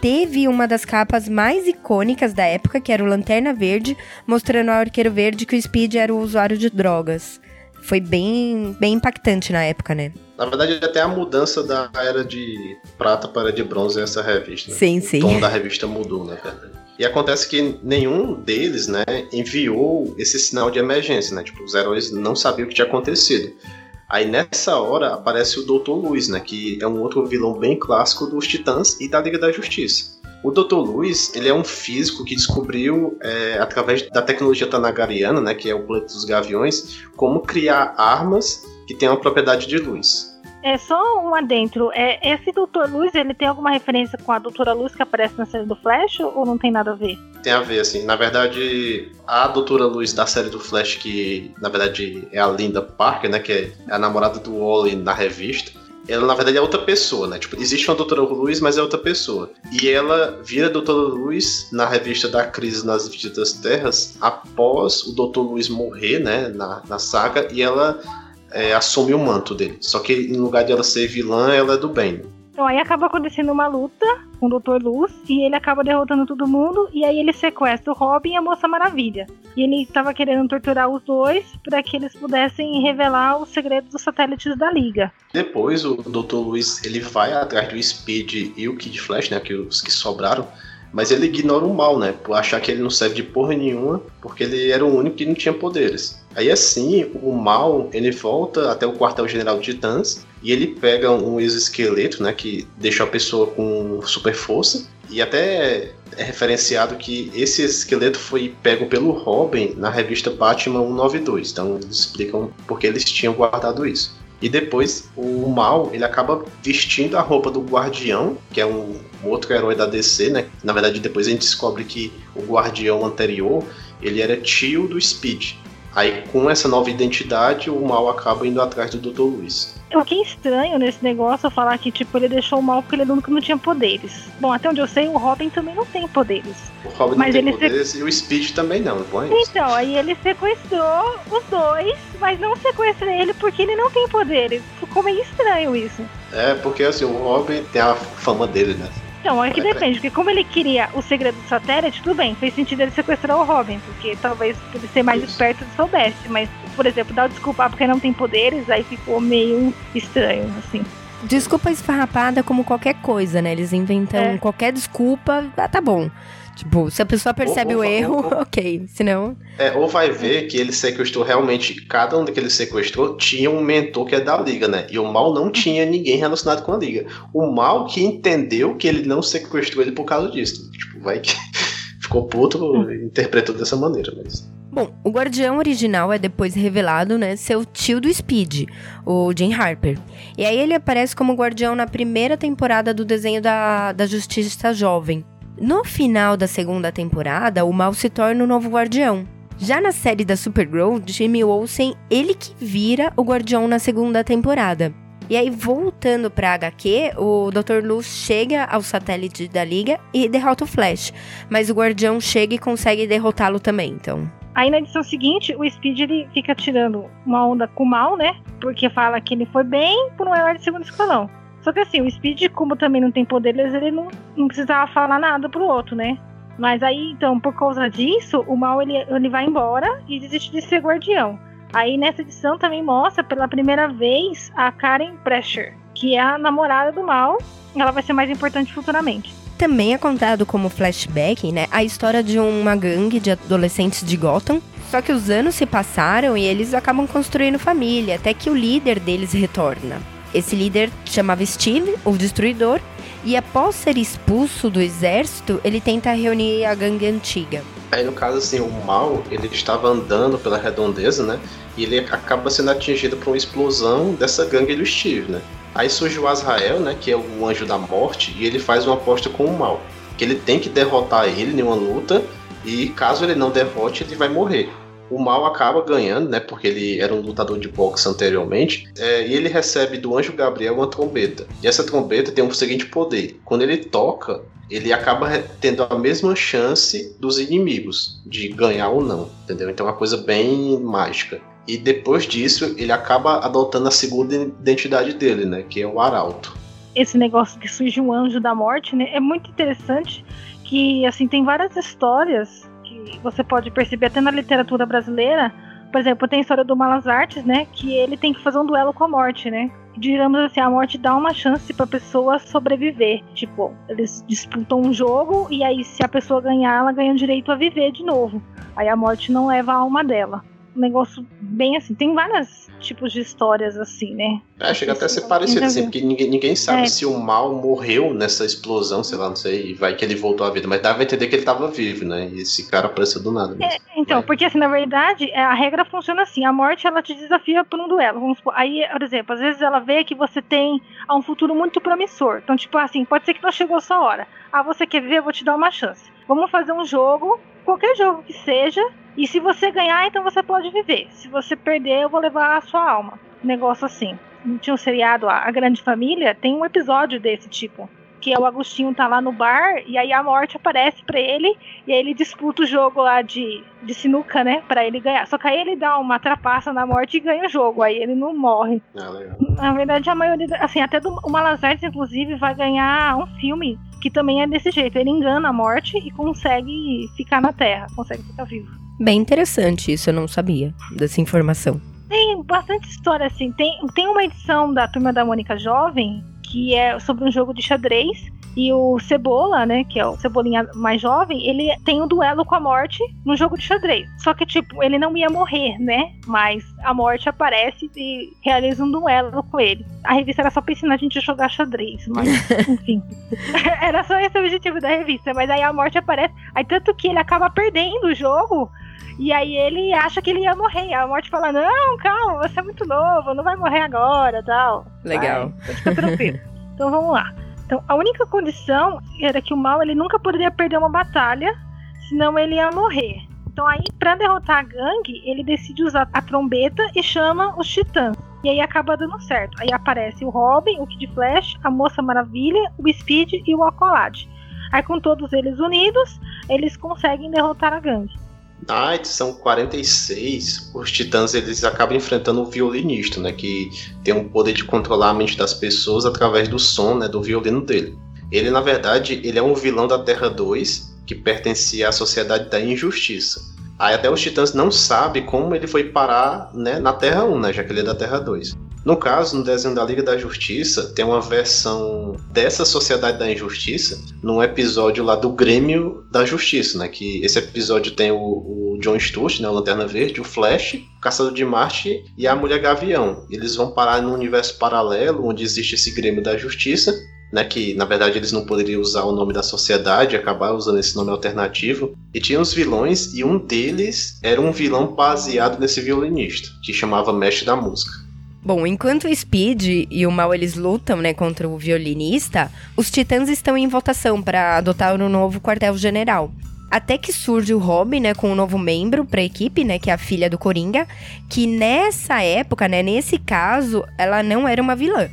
teve uma das capas mais icônicas da época, que era o Lanterna Verde, mostrando ao Arqueiro Verde que o Speed era o usuário de drogas. Foi bem, bem impactante na época, né? Na verdade, até a mudança da era de prata para de bronze essa revista. Né? Sim, o sim. tom da revista mudou, na verdade. E acontece que nenhum deles, né, enviou esse sinal de emergência, né? Tipo, os heróis não sabiam o que tinha acontecido. Aí nessa hora aparece o Dr. Luiz, né, que é um outro vilão bem clássico dos Titãs e da Liga da Justiça. O Dr. Luiz, ele é um físico que descobriu, é, através da tecnologia tanagariana, né, que é o planeta dos gaviões, como criar armas que tenham a propriedade de luz. É só um adentro. É, esse Doutor Luz, ele tem alguma referência com a Doutora Luz que aparece na série do Flash ou não tem nada a ver? Tem a ver, assim. Na verdade, a Doutora Luz da série do Flash, que na verdade é a Linda Parker, né? Que é a namorada do Wally na revista. Ela, na verdade, é outra pessoa, né? Tipo, existe uma Doutora Luz, mas é outra pessoa. E ela vira Doutora Luz na revista da Crise nas Infinitas Terras após o Doutor Luz morrer, né? Na, na saga. E ela é, assume o manto dele. Só que em lugar de ela ser vilã, ela é do bem. Então aí acaba acontecendo uma luta com o Dr. Luz e ele acaba derrotando todo mundo e aí ele sequestra o Robin e a Moça Maravilha. E ele estava querendo torturar os dois para que eles pudessem revelar os segredos dos satélites da Liga. Depois o Dr. Luiz ele vai atrás do Speed e o Kid Flash, né, que os que sobraram, mas ele ignora o mal, né, por achar que ele não serve de porra nenhuma, porque ele era o único que não tinha poderes. Aí assim, o mal, ele volta até o quartel-general de Titãs e ele pega um exoesqueleto, né, que deixa a pessoa com super força e até é referenciado que esse esqueleto foi pego pelo Robin na revista Batman 192. Então eles explicam porque eles tinham guardado isso. E depois o mal ele acaba vestindo a roupa do Guardião, que é um, um outro herói da DC, né? Na verdade depois a gente descobre que o Guardião anterior ele era tio do Speed. Aí, com essa nova identidade, o mal acaba indo atrás do Dr. Luiz. O que é estranho nesse negócio é falar que, tipo, ele deixou o mal porque ele é que não tinha poderes. Bom, até onde eu sei, o Robin também não tem poderes. O Robin Mas não tem ele poderes se... e o Speed também não, não é isso? Então, aí ele sequestrou os dois, mas não sequestra ele porque ele não tem poderes. Ficou meio estranho isso. É, porque assim, o Robin tem a fama dele, né? Então, é que depende, porque como ele queria o segredo do satélite, tudo bem, fez sentido ele sequestrar o Robin, porque talvez por ele ser mais esperto ele soubesse, mas, por exemplo, dar o desculpar porque não tem poderes, aí ficou meio estranho, assim. Desculpa esfarrapada como qualquer coisa, né? Eles inventam É. qualquer desculpa, ah, tá bom. Tipo, se a pessoa percebe Ou- o ou- erro, ou- ok. Senão, É, ou vai ver que ele sequestrou realmente, cada um daqueles sequestrou tinha um mentor que é da Liga, né? E o Mal não tinha ninguém relacionado com a Liga. O Mal que entendeu que ele não sequestrou ele por causa disso. Tipo, vai que ficou puto interpretou dessa maneira, mas. Bom, o Guardião original é depois revelado, né, ser o tio do Speed, o Jim Harper. E aí ele aparece como Guardião na primeira temporada do desenho da, da Justiça Jovem. No final da segunda temporada, o Mal se torna o novo Guardião. Já na série da Supergirl, Jimmy Olsen, ele que vira o Guardião na segunda temporada. E aí, voltando pra HQ, o Dr. Luz chega ao satélite da Liga e derrota o Flash. Mas o Guardião chega e consegue derrotá-lo também, então... Aí na edição seguinte, o Speed ele fica tirando uma onda com o mal, né? Porque fala que ele foi bem por um herói de segundo escalão. Só que assim, o Speed, como também não tem poderes, ele não, não precisava falar nada pro outro, né? Mas aí, então, por causa disso, o mal ele, ele vai embora e desiste de ser guardião. Aí nessa edição também mostra pela primeira vez a Karen Pressure, que é a namorada do mal. Ela vai ser mais importante futuramente. também é contado como flashback, né, a história de uma gangue de adolescentes de Gotham. Só que os anos se passaram e eles acabam construindo família, até que o líder deles retorna. Esse líder chamava Steve, o Destruidor, e após ser expulso do exército, ele tenta reunir a gangue antiga. Aí no caso assim, o mal, ele estava andando pela redondeza, né? E ele acaba sendo atingido por uma explosão dessa gangue do Steve, né? Aí surge o Azrael, né, que é o anjo da morte, e ele faz uma aposta com o mal, que ele tem que derrotar ele em uma luta e caso ele não derrote, ele vai morrer. O mal acaba ganhando, né? Porque ele era um lutador de boxe anteriormente. É, e ele recebe do anjo Gabriel uma trombeta. E essa trombeta tem o um seguinte poder: quando ele toca, ele acaba tendo a mesma chance dos inimigos de ganhar ou não, entendeu? Então é uma coisa bem mágica. E depois disso, ele acaba adotando a segunda identidade dele, né? Que é o Arauto. Esse negócio que surge um anjo da morte, né? É muito interessante que, assim, tem várias histórias você pode perceber até na literatura brasileira. Por exemplo, tem a história do Malas Artes, né? Que ele tem que fazer um duelo com a morte, né? digamos assim, a morte dá uma chance pra pessoa sobreviver. Tipo, eles disputam um jogo e aí se a pessoa ganhar, ela ganha o direito a viver de novo. Aí a morte não leva a alma dela um negócio bem assim. Tem vários tipos de histórias assim, né? É, chega até a ser parecido, assim, porque ninguém, ninguém sabe é. se o mal morreu nessa explosão, sei lá, não sei, vai que ele voltou à vida, mas dava a entender que ele estava vivo, né? E esse cara apareceu do nada. É, então, mas... porque assim, na verdade, é, a regra funciona assim: a morte ela te desafia por um duelo. Vamos supor, aí, por exemplo, às vezes ela vê que você tem um futuro muito promissor. Então, tipo assim, pode ser que não chegou a sua hora. Ah, você quer ver? Eu vou te dar uma chance. Vamos fazer um jogo, qualquer jogo que seja, e se você ganhar, então você pode viver. Se você perder, eu vou levar a sua alma. Negócio assim. Tinha um seriado, A Grande Família, tem um episódio desse tipo. Que é o Agostinho tá lá no bar e aí a morte aparece para ele e aí ele disputa o jogo lá de, de sinuca, né? Pra ele ganhar. Só que aí ele dá uma trapaça na morte e ganha o jogo. Aí ele não morre. Ah, na verdade, a maioria, assim, até do, o Malazarte, inclusive, vai ganhar um filme que também é desse jeito. Ele engana a morte e consegue ficar na Terra, consegue ficar vivo. Bem interessante isso, eu não sabia dessa informação. Tem bastante história assim. Tem, tem uma edição da Turma da Mônica Jovem que é sobre um jogo de xadrez. E o Cebola, né, que é o Cebolinha mais jovem, ele tem um duelo com a morte no jogo de xadrez. Só que, tipo, ele não ia morrer, né? Mas a morte aparece e realiza um duelo com ele. A revista era só pra ensinar a gente a jogar xadrez, mas, enfim. era só esse o objetivo da revista. Mas aí a morte aparece. Aí tanto que ele acaba perdendo o jogo e aí ele acha que ele ia morrer. A morte fala: Não, calma, você é muito novo, não vai morrer agora tal. Legal. Vai, fica tranquilo. então vamos lá. Então, a única condição era que o mal ele nunca poderia perder uma batalha, senão ele ia morrer. Então aí, para derrotar a gangue, ele decide usar a trombeta e chama os titãs. E aí acaba dando certo. Aí aparece o Robin, o Kid Flash, a Moça Maravilha, o Speed e o Aqualad. Aí com todos eles unidos, eles conseguem derrotar a gangue. Na edição 46, os titãs eles acabam enfrentando o violinista, né, que tem o poder de controlar a mente das pessoas através do som, né, do violino dele. Ele, na verdade, ele é um vilão da Terra 2, que pertencia à Sociedade da Injustiça. Aí até os titãs não sabem como ele foi parar né, na Terra 1, né, já que ele é da Terra 2. No caso, no desenho da Liga da Justiça, tem uma versão dessa Sociedade da Injustiça num episódio lá do Grêmio da Justiça, né? Que esse episódio tem o, o John Stewart, né? O Lanterna Verde, o Flash, o Caçador de Marte e a Mulher Gavião. Eles vão parar num universo paralelo onde existe esse Grêmio da Justiça né, que na verdade eles não poderiam usar o nome da sociedade, acabar usando esse nome alternativo. E tinha os vilões, e um deles era um vilão baseado nesse violinista, que chamava Mestre da Música. Bom, enquanto o Speed e o Mal eles lutam, né, contra o violinista, os Titãs estão em votação para adotar um novo quartel-general. Até que surge o Robin, né, com um novo membro para a equipe, né, que é a filha do Coringa, que nessa época, né, nesse caso, ela não era uma vilã.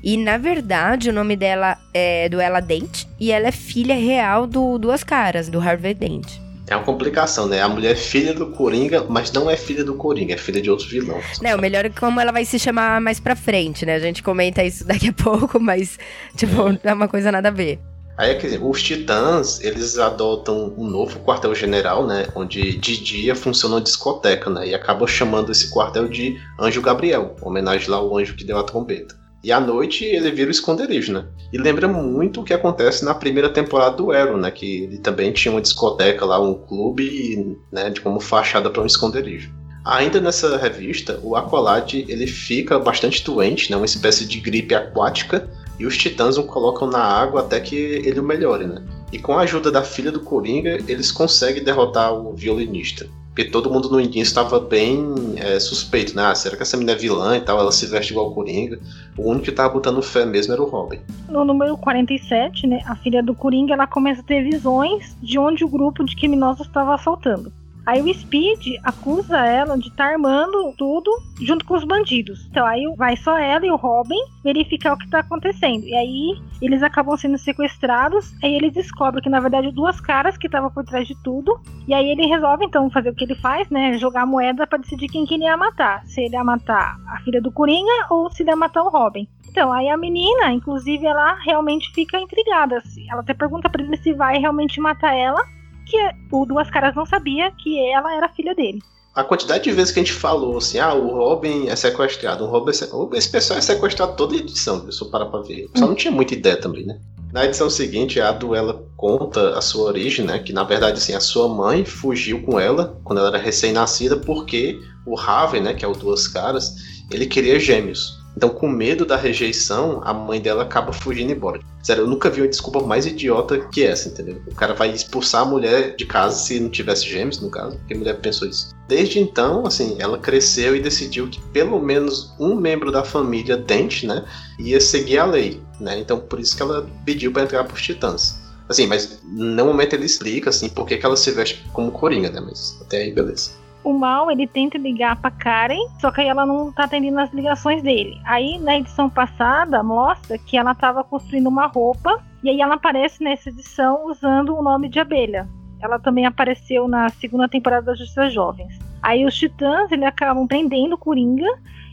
E na verdade, o nome dela é Duela Dent e ela é filha real do Duas Caras, do Harvey Dent. É uma complicação, né? A mulher é filha do Coringa, mas não é filha do Coringa, é filha de outro vilão. Não, o melhor é como ela vai se chamar mais pra frente, né? A gente comenta isso daqui a pouco, mas, tipo, é, é uma coisa nada a ver. Aí, quer dizer, os titãs, eles adotam um novo quartel-general, né? Onde de dia funciona uma discoteca, né? E acabam chamando esse quartel de Anjo Gabriel, homenagem lá ao anjo que deu a trombeta. E à noite ele vira o esconderijo, né? E lembra muito o que acontece na primeira temporada do Arrow, né? Que ele também tinha uma discoteca lá, um clube, né? De como fachada para um esconderijo. Ainda nessa revista, o Aqualad ele fica bastante doente, né? Uma espécie de gripe aquática. E os titãs o colocam na água até que ele o melhore, né? E com a ajuda da filha do Coringa, eles conseguem derrotar o violinista. Porque todo mundo no início estava bem é, suspeito, né? Ah, será que essa menina é vilã e tal? Ela se veste igual o Coringa. O único que tava botando fé mesmo era o Robin. No número 47, né? A filha do Coringa ela começa a ter visões de onde o grupo de criminosos estava assaltando. Aí o Speed acusa ela de estar tá armando tudo junto com os bandidos. Então aí vai só ela e o Robin verificar o que está acontecendo. E aí eles acabam sendo sequestrados. Aí eles descobrem que na verdade duas caras que estavam por trás de tudo. E aí ele resolve então fazer o que ele faz, né? Jogar moeda para decidir quem que ele ia matar. Se ele ia matar a filha do Coringa ou se ele ia matar o Robin. Então, aí a menina, inclusive, ela realmente fica intrigada. Ela até pergunta para ele se vai realmente matar ela que o Duas Caras não sabia que ela era filha dele. A quantidade de vezes que a gente falou assim, ah, o Robin é sequestrado, o Robin é esse pessoal é sequestrado toda edição, eu sou parar pra ver. O pessoal não tinha muita ideia também, né? Na edição seguinte, a Duela conta a sua origem, né? Que na verdade, assim, a sua mãe fugiu com ela quando ela era recém-nascida porque o Raven, né? Que é o Duas Caras, ele queria gêmeos. Então, com medo da rejeição, a mãe dela acaba fugindo embora. Sério, eu nunca vi uma desculpa mais idiota que essa, entendeu? O cara vai expulsar a mulher de casa se não tivesse gêmeos, no caso, porque a mulher pensou isso. Desde então, assim, ela cresceu e decidiu que pelo menos um membro da família Dente, né, ia seguir a lei, né? Então, por isso que ela pediu para entrar pros Titãs. Assim, mas no momento ele explica, assim, por que, que ela se veste como Coringa, né? Mas até aí, beleza o Mal ele tenta ligar pra Karen, só que aí ela não tá atendendo as ligações dele. Aí na edição passada mostra que ela tava construindo uma roupa e aí ela aparece nessa edição usando o nome de abelha. Ela também apareceu na segunda temporada das Justiça Jovens. Aí os Titãs ele acabam prendendo o Coringa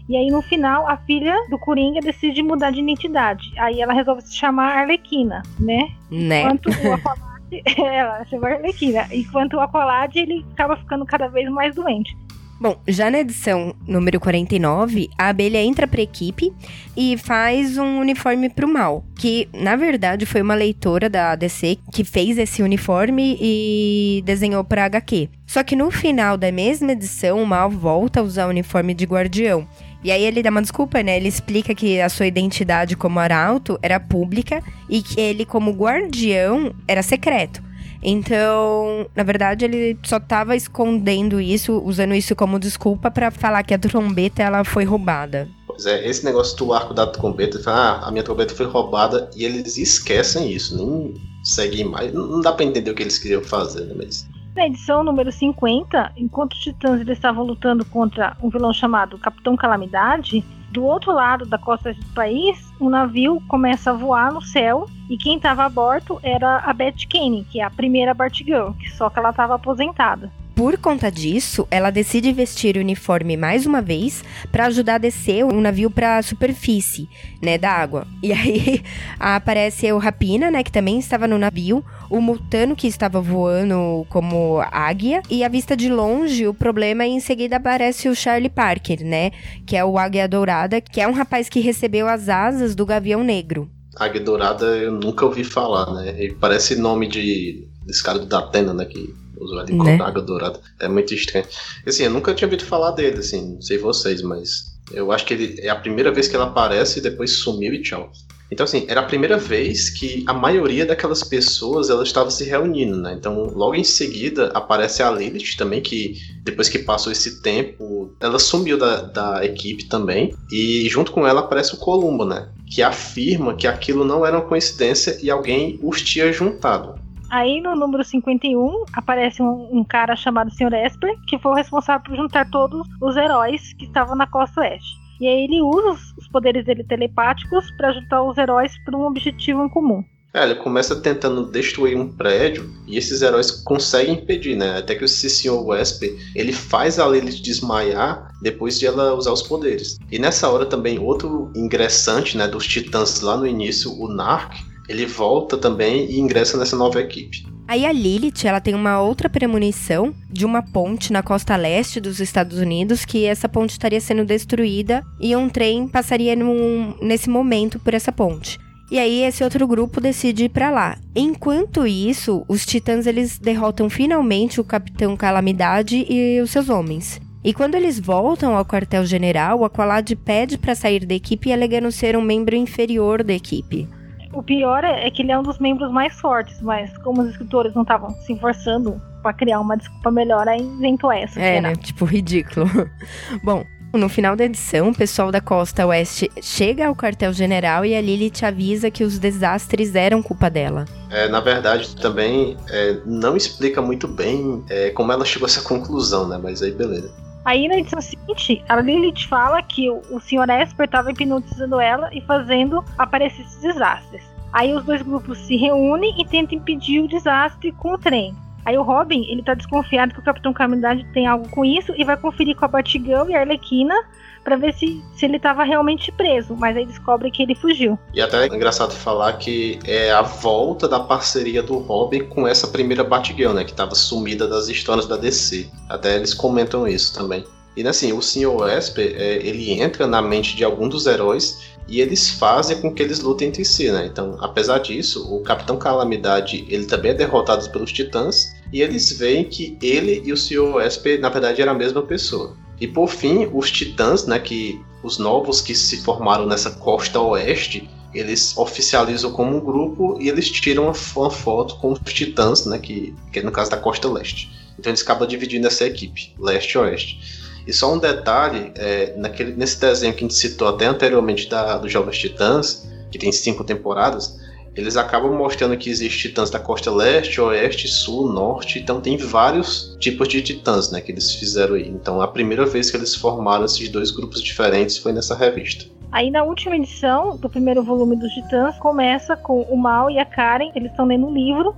e aí no final a filha do Coringa decide mudar de identidade. Aí ela resolve se chamar Arlequina, né? Né? Enquanto o ela chegou a Arlequina. Enquanto o Aqualad, ele acaba ficando cada vez mais doente. Bom, já na edição número 49, a abelha entra pra equipe e faz um uniforme pro mal. Que, na verdade, foi uma leitora da DC que fez esse uniforme e desenhou pra HQ. Só que no final da mesma edição, o mal volta a usar o uniforme de guardião. E aí ele dá uma desculpa, né? Ele explica que a sua identidade como arauto era pública e que ele, como guardião, era secreto. Então, na verdade, ele só tava escondendo isso, usando isso como desculpa para falar que a trombeta ela foi roubada. Pois é, esse negócio do arco da trombeta, ah, a minha trombeta foi roubada e eles esquecem isso, nem seguem mais. Não dá para entender o que eles queriam fazer, né? Mas na edição número 50, enquanto os titãs estavam lutando contra um vilão chamado Capitão Calamidade, do outro lado da costa do país, um navio começa a voar no céu e quem estava a bordo era a Beth Kane, que é a primeira Batgirl, só que ela estava aposentada. Por conta disso, ela decide vestir o uniforme mais uma vez para ajudar a descer o navio para a superfície, né, da água. E aí aparece o Rapina, né, que também estava no navio, o Mutano que estava voando como águia e a vista de longe, o problema é em seguida aparece o Charlie Parker, né, que é o Águia Dourada, que é um rapaz que recebeu as asas do Gavião Negro. Águia Dourada eu nunca ouvi falar, né? Parece nome de desse cara do Datena, né, que ali né? água dourada. É muito estranho. Assim, eu nunca tinha ouvido falar dele, assim, não sei vocês, mas eu acho que ele é a primeira vez que ele aparece e depois sumiu e tchau. Então, assim, era a primeira vez que a maioria daquelas pessoas ela estava se reunindo, né? Então, logo em seguida aparece a Lilith também, que depois que passou esse tempo, ela sumiu da, da equipe também. E junto com ela aparece o Columbo, né? Que afirma que aquilo não era uma coincidência e alguém os tinha juntado. Aí no número 51 aparece um, um, cara chamado Sr. Esper, que foi o responsável por juntar todos os heróis que estavam na costa oeste. E aí ele usa os, poderes dele telepáticos para juntar os heróis para um objetivo em comum. É, ele começa tentando destruir um prédio e esses heróis conseguem impedir, né? Até que o Sr. Wesper, ele faz a Lilith desmaiar depois de ela usar os poderes. E nessa hora também outro ingressante, né, dos Titãs lá no início, o Narc, ele volta também e ingressa nessa nova equipe. Aí a Lilith, ela tem uma outra premonição de uma ponte na costa leste dos Estados Unidos, que essa ponte estaria sendo destruída e um trem passaria num, nesse momento por essa ponte. E aí esse outro grupo decide ir para lá. Enquanto isso, os Titãs eles derrotam finalmente o Capitão Calamidade e os seus homens. E quando eles voltam ao quartel-general, Aqualad pede para sair da equipe alegando ser um membro inferior da equipe. O pior é, é, que ele é um dos membros mais fortes, mas como os escritores não estavam se esforçando para criar uma desculpa melhor, aí inventou essa. É, né? Tipo, ridículo. Bom, no final da edição, o pessoal da costa oeste chega ao quartel-general e a Lily te avisa que os desastres eram culpa dela. É, na verdade, também é, não explica muito bem é, como ela chegou a essa conclusão, né? Mas aí beleza. Aí na edição seguinte, a Lilith fala que o, o Sr. Esper estava hipnotizando ela e fazendo aparecer esses desastres. Aí os dois grupos se reúnem e tentam impedir o desastre com o trem. Aí o Robin, ele tá desconfiado que o Capitão Calamidade tem algo com isso e vai conferir com a Batgirl e a Arlequina para ver se, se ele estava realmente preso, mas aí descobre que ele fugiu. E até é engraçado falar que é a volta da parceria do Robin com essa primeira Batgirl, né, que estava sumida das histórias da DC. Até eles comentam isso também. E assim, o Sr. Esper, é, ele entra na mente de algum dos heróis e eles fazem com que eles lutem entre si, né? Então, apesar disso, o Capitão Calamidade, ele também é derrotado pelos Titãs e eles veem que ele e o Sr. Esper, na verdade, eram a mesma pessoa. E por fim, os Titãs, né, que os novos que se formaram nessa costa oeste, eles oficializam como um grupo e eles tiram uma, uma foto com os Titãs, né, que, que é no caso da costa leste. Então eles acabam dividindo essa equipe, leste e oeste. E só um detalhe, é, naquele, nesse desenho que a gente citou até anteriormente da, do Jovens Titãs, que tem cinco temporadas, eles acabam mostrando que existem titãs da costa leste, oeste, sul, norte, então tem vários tipos de titãs né, que eles fizeram aí. Então a primeira vez que eles formaram esses dois grupos diferentes foi nessa revista. Aí na última edição do primeiro volume dos Titãs começa com o Mal e a Karen, eles estão lendo um livro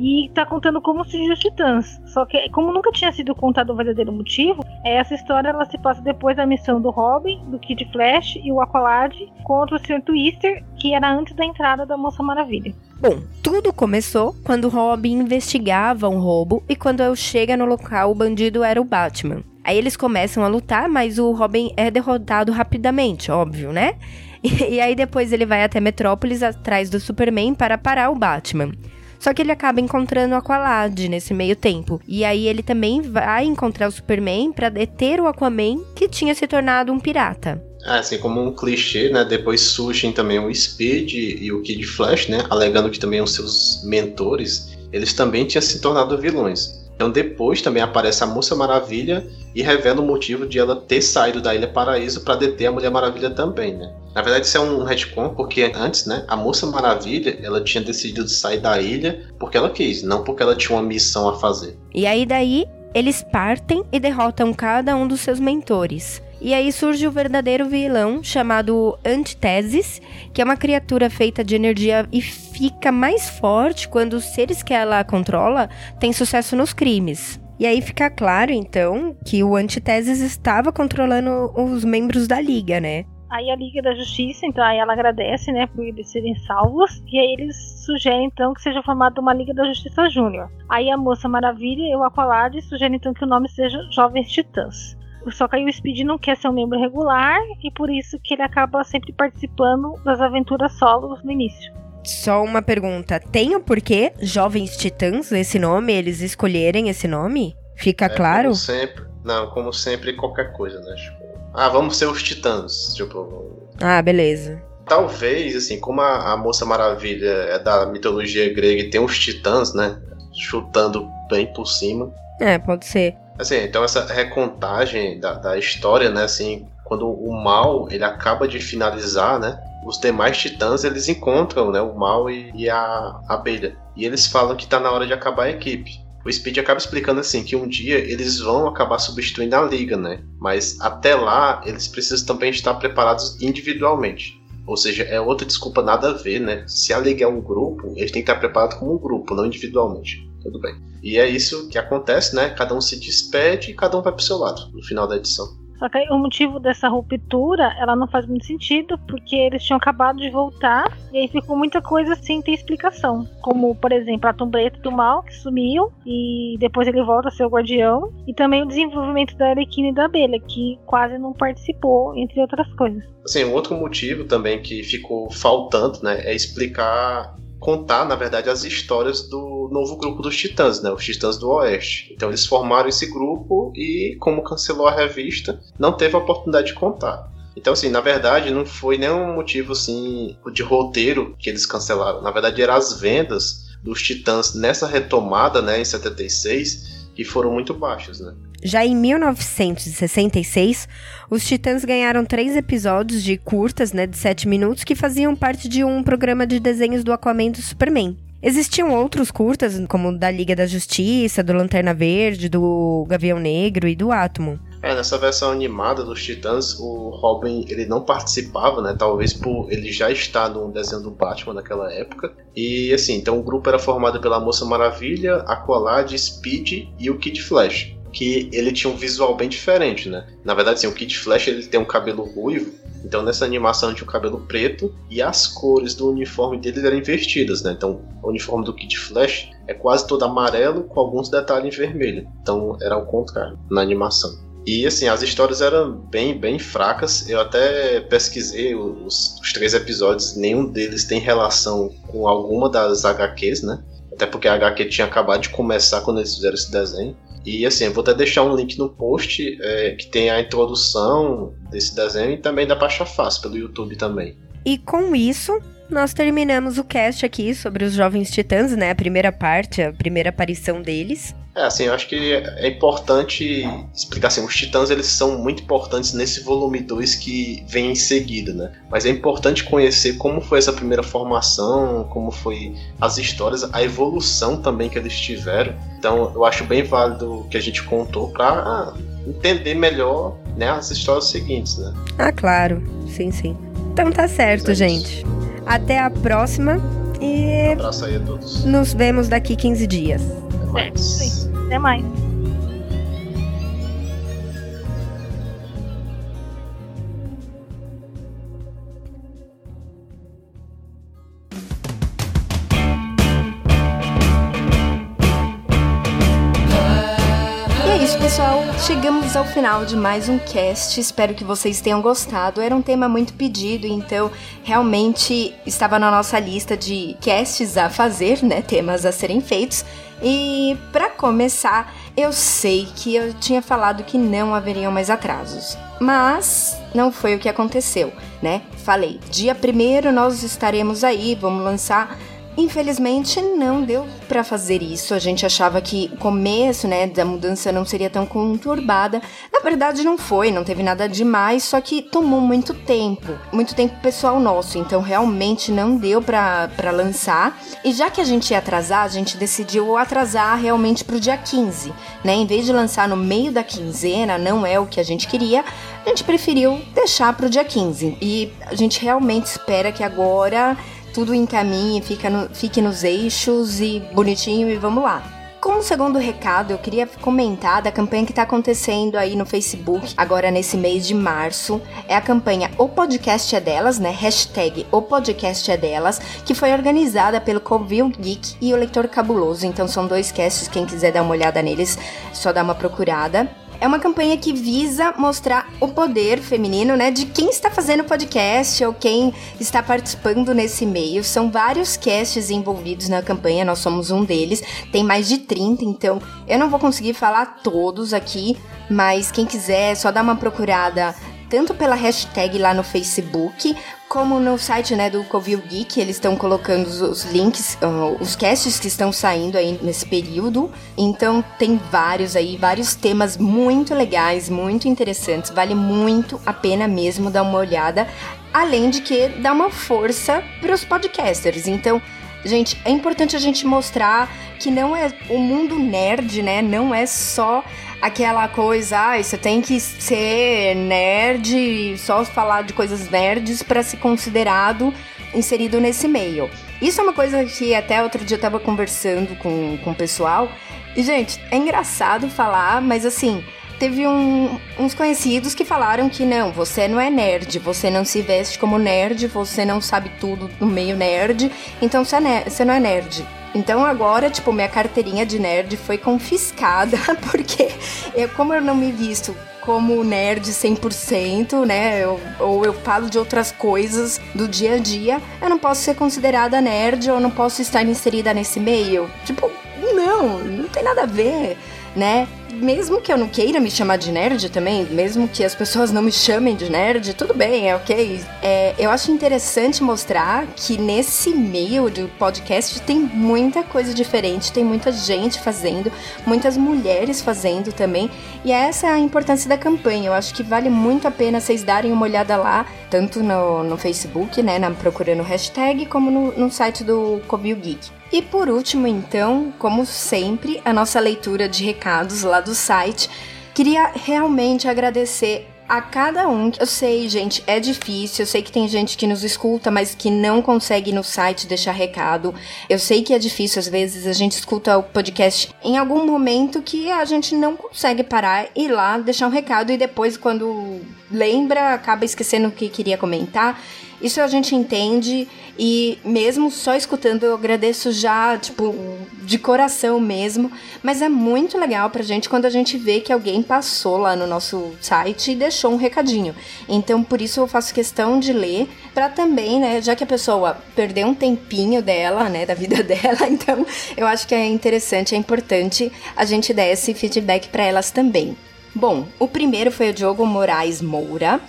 e tá contando como surgiu os Titãs. Só que, como nunca tinha sido contado o verdadeiro motivo, essa história ela se passa depois da missão do Robin, do Kid Flash e o Aqualad contra o Sr. Twister, que era antes da entrada da Moça Maravilha. Bom, tudo começou quando Robin investigava um roubo e quando eu chega no local, o bandido era o Batman. Aí eles começam a lutar, mas o Robin é derrotado rapidamente, óbvio, né? E aí depois ele vai até Metrópolis atrás do Superman para parar o Batman. Só que ele acaba encontrando o Aqualad nesse meio tempo. E aí ele também vai encontrar o Superman para deter o Aquaman, que tinha se tornado um pirata. É, assim como um clichê, né? Depois surgem também o Speed e o Kid Flash, né? Alegando que também os seus mentores, eles também tinham se tornado vilões. Então depois também aparece a Moça Maravilha e revela o motivo de ela ter saído da Ilha Paraíso para deter a Mulher Maravilha também, né? Na verdade isso é um retcon porque antes, né, a Moça Maravilha, ela tinha decidido sair da ilha porque ela quis, não porque ela tinha uma missão a fazer. E aí daí eles partem e derrotam cada um dos seus mentores. E aí surge o verdadeiro vilão chamado Antitesis, que é uma criatura feita de energia e fica mais forte quando os seres que ela controla têm sucesso nos crimes. E aí fica claro, então, que o Antitesis estava controlando os membros da Liga, né? Aí a Liga da Justiça, então, aí ela agradece, né, por eles serem salvos. E aí eles sugerem, então, que seja formada uma Liga da Justiça Júnior. Aí a Moça Maravilha e o Aqualad sugerem, então, que o nome seja Jovens Titãs. Só que aí o Speed não quer ser um membro regular e por isso que ele acaba sempre participando das aventuras solos no início. Só uma pergunta: tem o porquê Jovens Titãs, esse nome, eles escolherem esse nome? Fica é, claro? Como sempre, não, como sempre, qualquer coisa, né? Tipo, ah, vamos ser os Titãs. Tipo. Ah, beleza. Talvez, assim, como a, a Moça Maravilha é da mitologia grega e tem os Titãs, né? Chutando bem por cima. É, pode ser. Assim, então essa recontagem da, da história, né, assim, quando o mal ele acaba de finalizar, né, os demais titãs eles encontram, né, o mal e, e a abelha. E eles falam que tá na hora de acabar a equipe. O Speed acaba explicando assim que um dia eles vão acabar substituindo a liga, né? Mas até lá eles precisam também estar preparados individualmente. Ou seja, é outra desculpa nada a ver, né? Se a liga é um grupo, eles têm que estar preparados como um grupo, não individualmente tudo bem. E é isso que acontece, né? Cada um se despede e cada um vai pro seu lado no final da edição. Só que aí, o motivo dessa ruptura, ela não faz muito sentido, porque eles tinham acabado de voltar, e aí ficou muita coisa sem ter explicação. Como, por exemplo, a Tombreta do Mal, que sumiu, e depois ele volta a ser o Guardião, e também o desenvolvimento da Arlequina e da Abelha, que quase não participou, entre outras coisas. Assim, um outro motivo também que ficou faltando, né, é explicar contar, na verdade, as histórias do novo grupo dos Titãs, né? Os Titãs do Oeste. Então eles formaram esse grupo e, como cancelou a revista, não teve a oportunidade de contar. Então, assim, na verdade, não foi nenhum motivo assim de roteiro que eles cancelaram. Na verdade, eram as vendas dos Titãs nessa retomada, né, em 76, que foram muito baixas, né? Já em 1966, os Titãs ganharam três episódios de curtas, né, de 7 minutos, que faziam parte de um programa de desenhos do Aquaman e do Superman. Existiam outros curtas, como da Liga da Justiça, do Lanterna Verde, do Gavião Negro e do Átomo. É, nessa versão animada dos Titãs, o Robin ele não participava, né? Talvez por ele já estar no desenho do Batman naquela época. E assim, então o grupo era formado pela Moça Maravilha, Aqualad, Speed e o Kid Flash que ele tinha um visual bem diferente, né? Na verdade, assim, o Kid Flash ele tem um cabelo ruivo, então nessa animação tinha o cabelo preto e as cores do uniforme dele eram invertidas, né? Então o uniforme do Kid Flash é quase todo amarelo com alguns detalhes em vermelho. Então era o contrário na animação. E assim, as histórias eram bem, bem fracas. Eu até pesquisei os, os três episódios, nenhum deles tem relação com alguma das HQs, né? Até porque a HQ tinha acabado de começar quando eles fizeram esse desenho. E assim, eu vou até deixar um link no post é, que tem a introdução desse desenho e também pra achar fácil pelo YouTube também. E com isso, nós terminamos o cast aqui sobre os Jovens Titãs, né? A primeira parte, a primeira aparição deles. É, assim, eu acho que é importante explicar assim, os Titãs eles são muito importantes nesse volume 2 que vem em seguida, né? Mas é importante conhecer como foi essa primeira formação, como foi as histórias, a evolução também que eles tiveram. Então, eu acho bem válido o que a gente contou para entender melhor, né, as histórias seguintes, né? Ah, claro. Sim, sim. Então tá certo, é gente. Até a próxima e um abraço aí a todos. Nos vemos daqui 15 dias. Até mais. Sim. Até mais. Chegamos ao final de mais um cast. Espero que vocês tenham gostado. Era um tema muito pedido, então realmente estava na nossa lista de casts a fazer, né? Temas a serem feitos. E para começar, eu sei que eu tinha falado que não haveriam mais atrasos, mas não foi o que aconteceu, né? Falei, dia primeiro nós estaremos aí, vamos lançar Infelizmente não deu para fazer isso. A gente achava que o começo, né, da mudança não seria tão conturbada. Na verdade não foi, não teve nada demais, só que tomou muito tempo, muito tempo pessoal nosso. Então realmente não deu para lançar. E já que a gente ia atrasar, a gente decidiu atrasar realmente pro dia 15, né? Em vez de lançar no meio da quinzena, não é o que a gente queria. A gente preferiu deixar pro dia 15. E a gente realmente espera que agora tudo encaminhe, fica no, fique nos eixos e bonitinho e vamos lá. Como segundo recado, eu queria comentar da campanha que está acontecendo aí no Facebook, agora nesse mês de março. É a campanha O Podcast é Delas, né? Hashtag O Podcast é Delas, que foi organizada pelo Covil Geek e o Leitor Cabuloso. Então são dois casts, quem quiser dar uma olhada neles, só dá uma procurada. É uma campanha que visa mostrar o poder feminino, né, de quem está fazendo podcast ou quem está participando nesse meio. São vários casts envolvidos na campanha, nós somos um deles. Tem mais de 30, então eu não vou conseguir falar todos aqui, mas quem quiser, é só dá uma procurada tanto pela hashtag lá no Facebook, como no site né, do Covil Geek, eles estão colocando os, links, uh, os casts que estão saindo aí nesse período. Então tem vários aí, vários temas muito legais, muito interessantes. Vale muito a pena mesmo dar uma olhada. Além de que dá uma força para os podcasters. Então, gente, é importante a gente mostrar que não é o mundo nerd, né? Não é só aquela coisa, ah, você tem que ser nerd, só falar de coisas nerds para ser considerado inserido nesse meio. Isso é uma coisa que até outro dia eu tava conversando com, com o pessoal. E, gente, é engraçado falar, mas assim, teve um, uns conhecidos que falaram que não, você não é nerd, você não se veste como nerd, você não sabe tudo no meio nerd, então você, é você não é nerd. Então agora, tipo, minha carteirinha de nerd foi confiscada, porque eu, como eu não me visto como nerd 100%, né? Eu, ou eu falo de outras coisas do dia a dia, eu não posso ser considerada nerd ou não posso estar inserida nesse meio. Tipo, não, não tem nada a ver, né? Mesmo que eu não queira me chamar de nerd também, mesmo que as pessoas não me chamem de nerd, tudo bem, é ok. É, eu acho interessante mostrar que nesse meio do podcast tem muita coisa diferente, tem muita gente fazendo, muitas mulheres fazendo também, e essa é a importância da campanha. Eu acho que vale muito a pena vocês darem uma olhada lá, tanto no, no Facebook, né, na, procurando hashtag, como no, no site do Cobio Geek. E por último, então, como sempre, a nossa leitura de recados lá do site. Queria realmente agradecer a cada um. Eu sei, gente, é difícil. Eu sei que tem gente que nos escuta, mas que não consegue no site deixar recado. Eu sei que é difícil, às vezes, a gente escuta o podcast em algum momento que a gente não consegue parar, ir lá, deixar um recado e depois, quando lembra, acaba esquecendo o que queria comentar. Isso a gente entende e mesmo só escutando eu agradeço já, tipo, de coração mesmo, mas é muito legal pra gente quando a gente vê que alguém passou lá no nosso site e deixou um recadinho. Então, por isso eu faço questão de ler para também, né, já que a pessoa perdeu um tempinho dela, né, da vida dela, então eu acho que é interessante, é importante a gente dar esse feedback para elas também. Bom, o primeiro foi o Diogo Moraes Moura.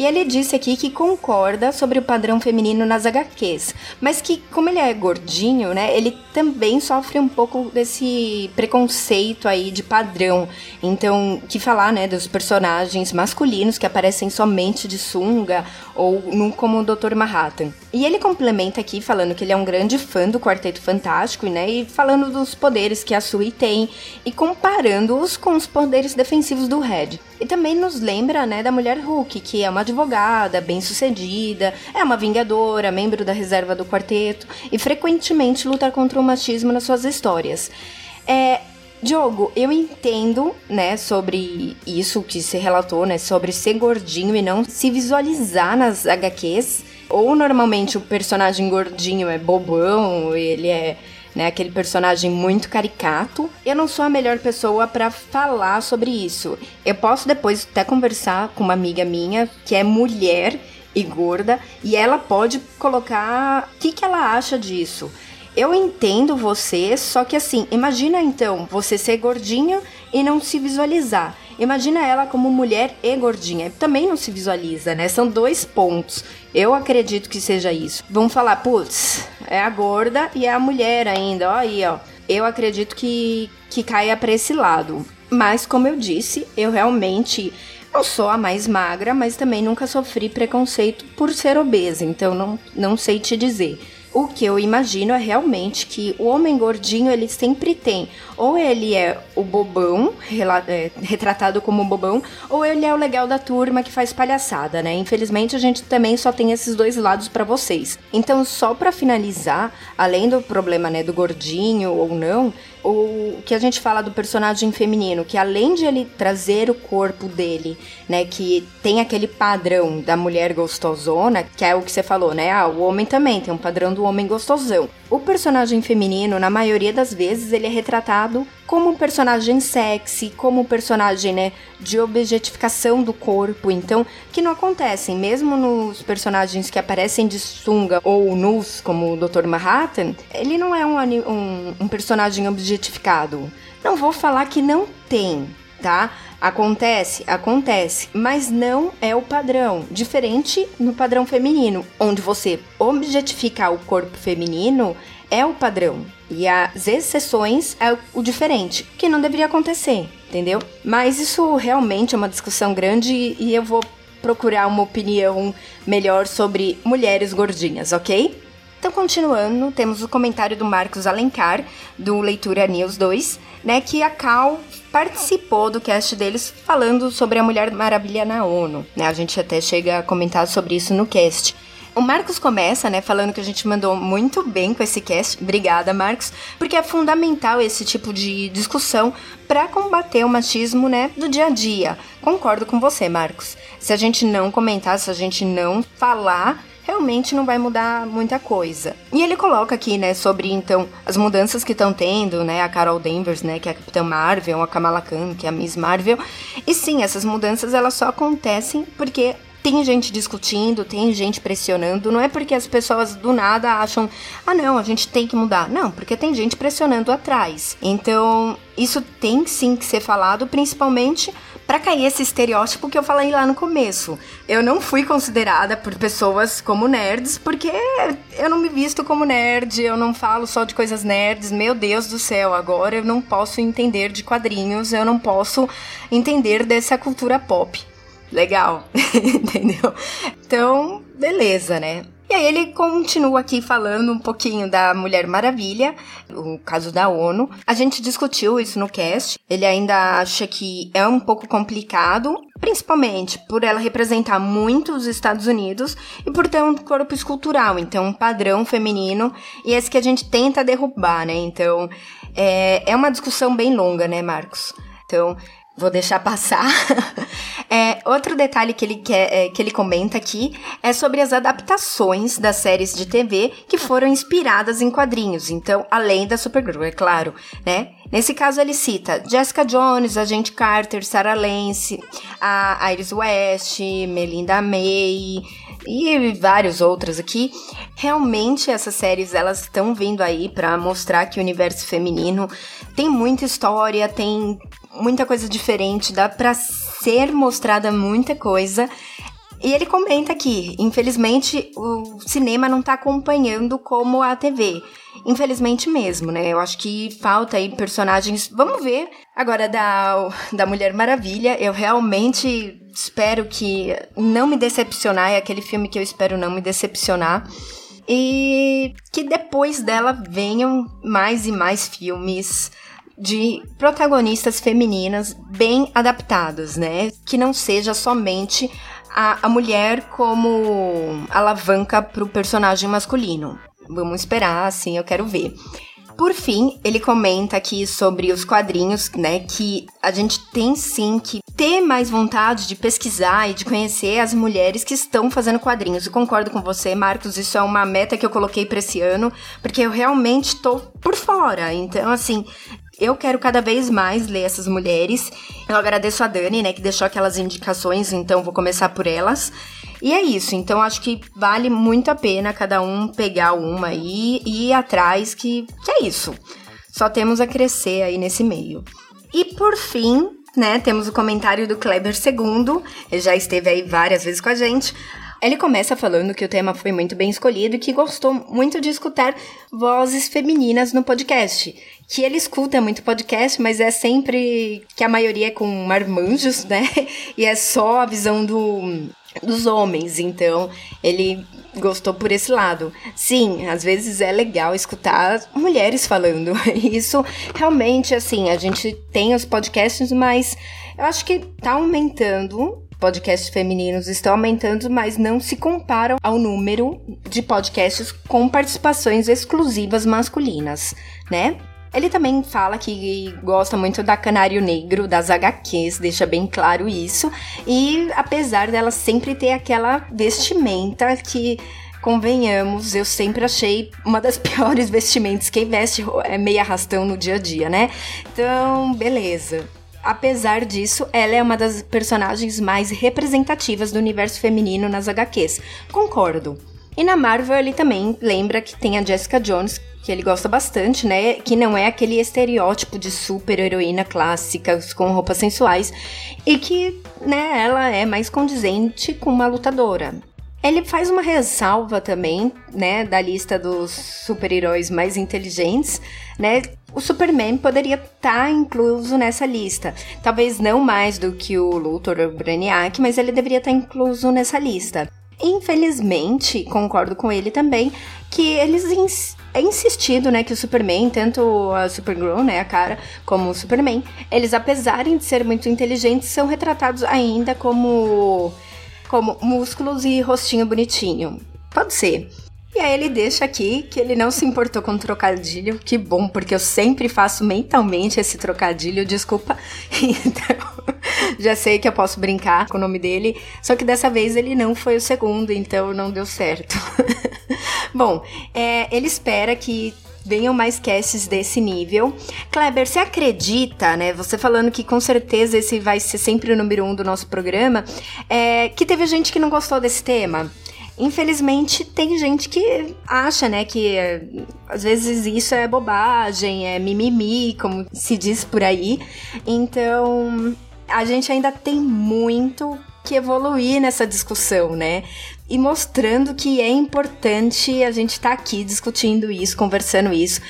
E ele disse aqui que concorda sobre o padrão feminino nas HQs, mas que como ele é gordinho, né, ele também sofre um pouco desse preconceito aí de padrão. Então, que falar, né, dos personagens masculinos que aparecem somente de sunga ou no, como o Dr. Manhattan. E ele complementa aqui falando que ele é um grande fã do Quarteto Fantástico, né, e falando dos poderes que a Sui tem e comparando-os com os poderes defensivos do Red. E também nos lembra, né, da mulher Hulk, que é uma advogada, bem-sucedida, é uma vingadora, membro da reserva do quarteto e frequentemente luta contra o machismo nas suas histórias. É, Diogo, eu entendo, né, sobre isso que se relatou, né, sobre ser gordinho e não se visualizar nas HQs. Ou normalmente o personagem gordinho é bobão, ele é né? Aquele personagem muito caricato. Eu não sou a melhor pessoa para falar sobre isso. Eu posso depois até conversar com uma amiga minha que é mulher e gorda e ela pode colocar o que, que ela acha disso. Eu entendo você, só que assim, imagina então você ser gordinho e não se visualizar. Imagina ela como mulher e gordinha. Também não se visualiza, né? São dois pontos. Eu acredito que seja isso. Vamos falar, putz, é a gorda e é a mulher ainda. Ó aí, ó. Eu acredito que, que caia para esse lado. Mas, como eu disse, eu realmente não sou a mais magra, mas também nunca sofri preconceito por ser obesa. Então, não, não sei te dizer. O que eu imagino é realmente que o homem gordinho ele sempre tem, ou ele é o bobão, é, retratado como bobão, ou ele é o legal da turma que faz palhaçada, né? Infelizmente a gente também só tem esses dois lados para vocês. Então, só para finalizar, além do problema, né, do gordinho ou não, o que a gente fala do personagem feminino, que além de ele trazer o corpo dele, né, que tem aquele padrão da mulher gostosona, que é o que você falou, né? Ah, o homem também tem um padrão do homem gostosão. O personagem feminino, na maioria das vezes, ele é como um personagem sexy, como um personagem, né, de objetificação do corpo. Então, que não acontecem, mesmo nos personagens que aparecem de sunga ou nus, como o Dr. Manhattan, ele não é um, um, um personagem objetificado. Não vou falar que não tem, tá? Acontece, acontece, mas não é o padrão. Diferente no padrão feminino, onde você objetificar o corpo feminino é o padrão. E as exceções é o diferente, que não deveria acontecer, entendeu? Mas isso realmente é uma discussão grande e eu vou procurar uma opinião melhor sobre mulheres gordinhas, ok? Então, continuando, temos o comentário do Marcos Alencar, do Leitura News 2, né, que a Cal participou do cast deles falando sobre a Mulher Maravilha na ONU. Né? A gente até chega a comentar sobre isso no cast. O Marcos começa, né, falando que a gente mandou muito bem com esse cast. Obrigada, Marcos, porque é fundamental esse tipo de discussão para combater o machismo, né, do dia a dia. Concordo com você, Marcos. Se a gente não comentar, se a gente não falar, realmente não vai mudar muita coisa. E ele coloca aqui, né, sobre então as mudanças que estão tendo, né, a Carol Danvers, né, que é a Capitã Marvel, a Kamala Khan, que é a Miss Marvel. E sim, essas mudanças elas só acontecem porque tem gente discutindo, tem gente pressionando. Não é porque as pessoas do nada acham, ah, não, a gente tem que mudar. Não, porque tem gente pressionando atrás. Então, isso tem sim que ser falado, principalmente para cair esse estereótipo que eu falei lá no começo. Eu não fui considerada por pessoas como nerds, porque eu não me visto como nerd, eu não falo só de coisas nerds. Meu Deus do céu, agora eu não posso entender de quadrinhos, eu não posso entender dessa cultura pop legal, entendeu? Então, beleza, né? E aí ele continua aqui falando um pouquinho da Mulher Maravilha, o caso da ONU. A gente discutiu isso no cast. Ele ainda acha que é um pouco complicado, principalmente por ela representar muito os Estados Unidos e por ter um corpo escultural, então um padrão feminino, e esse que a gente tenta derrubar, né? Então, é, é uma discussão bem longa, né, Marcos? Então, vou deixar passar. é, outro detalhe que ele, quer, é, que ele comenta aqui é sobre as adaptações das séries de TV que foram inspiradas em quadrinhos. Então, além da Supergirl, é claro, né? Nesse caso, ele cita Jessica Jones, Agente Carter, Sarah Lance, a Iris West, Melinda May e vários outros aqui. Realmente essas séries elas estão vindo aí para mostrar que o universo feminino tem muita história, tem muita coisa diferente, dá para ser mostrada muita coisa. E ele comenta aqui, infelizmente o cinema não tá acompanhando como a TV. Infelizmente mesmo, né? Eu acho que falta aí personagens. Vamos ver agora da, da Mulher Maravilha. Eu realmente espero que não me decepcionar. É aquele filme que eu espero não me decepcionar. E que depois dela venham mais e mais filmes de protagonistas femininas bem adaptadas, né? Que não seja somente a, a mulher como alavanca para o personagem masculino. Vamos esperar, assim, eu quero ver. Por fim, ele comenta aqui sobre os quadrinhos, né? Que a gente tem sim que ter mais vontade de pesquisar e de conhecer as mulheres que estão fazendo quadrinhos. Eu concordo com você, Marcos, isso é uma meta que eu coloquei para esse ano, porque eu realmente tô por fora. Então, assim, eu quero cada vez mais ler essas mulheres. Eu agradeço a Dani, né, que deixou aquelas indicações, então vou começar por elas. E é isso, então acho que vale muito a pena cada um pegar uma aí e ir atrás, que, que é isso. Só temos a crescer aí nesse meio. E por fim, né, temos o comentário do Kleber II, ele já esteve aí várias vezes com a gente. Ele começa falando que o tema foi muito bem escolhido e que gostou muito de escutar vozes femininas no podcast. Que ele escuta muito podcast, mas é sempre que a maioria é com marmanjos, né? E é só a visão do, dos homens. Então, ele gostou por esse lado. Sim, às vezes é legal escutar mulheres falando. Isso realmente, assim, a gente tem os podcasts, mas eu acho que tá aumentando podcasts femininos estão aumentando, mas não se comparam ao número de podcasts com participações exclusivas masculinas, né? Ele também fala que gosta muito da Canário Negro, das HQs, deixa bem claro isso. E apesar dela sempre ter aquela vestimenta que convenhamos, eu sempre achei uma das piores vestimentas. Quem veste é meio arrastão no dia a dia, né? Então, beleza. Apesar disso, ela é uma das personagens mais representativas do universo feminino nas HQs. Concordo. E na Marvel ele também lembra que tem a Jessica Jones, que ele gosta bastante, né? Que não é aquele estereótipo de super heroína clássica com roupas sensuais e que, né, ela é mais condizente com uma lutadora. Ele faz uma ressalva também, né, da lista dos super-heróis mais inteligentes, né? O Superman poderia estar tá incluso nessa lista. Talvez não mais do que o Luthor ou o Brainiac, mas ele deveria estar tá incluso nessa lista. Infelizmente, concordo com ele também, que eles ins é insistido, né, que o Superman, tanto a Supergirl, né, a cara, como o Superman, eles apesar de ser muito inteligentes, são retratados ainda como como músculos e rostinho bonitinho. Pode ser. E aí ele deixa aqui que ele não se importou com trocadilho. Que bom, porque eu sempre faço mentalmente esse trocadilho, desculpa. Então, já sei que eu posso brincar com o nome dele. Só que dessa vez ele não foi o segundo, então não deu certo. bom, é, ele espera que venham mais casts desse nível. Kleber, você acredita, né? Você falando que com certeza esse vai ser sempre o número um do nosso programa, é, que teve gente que não gostou desse tema? Infelizmente, tem gente que acha, né, que às vezes isso é bobagem, é mimimi, como se diz por aí. Então, a gente ainda tem muito que evoluir nessa discussão, né? E mostrando que é importante a gente estar tá aqui discutindo isso, conversando isso.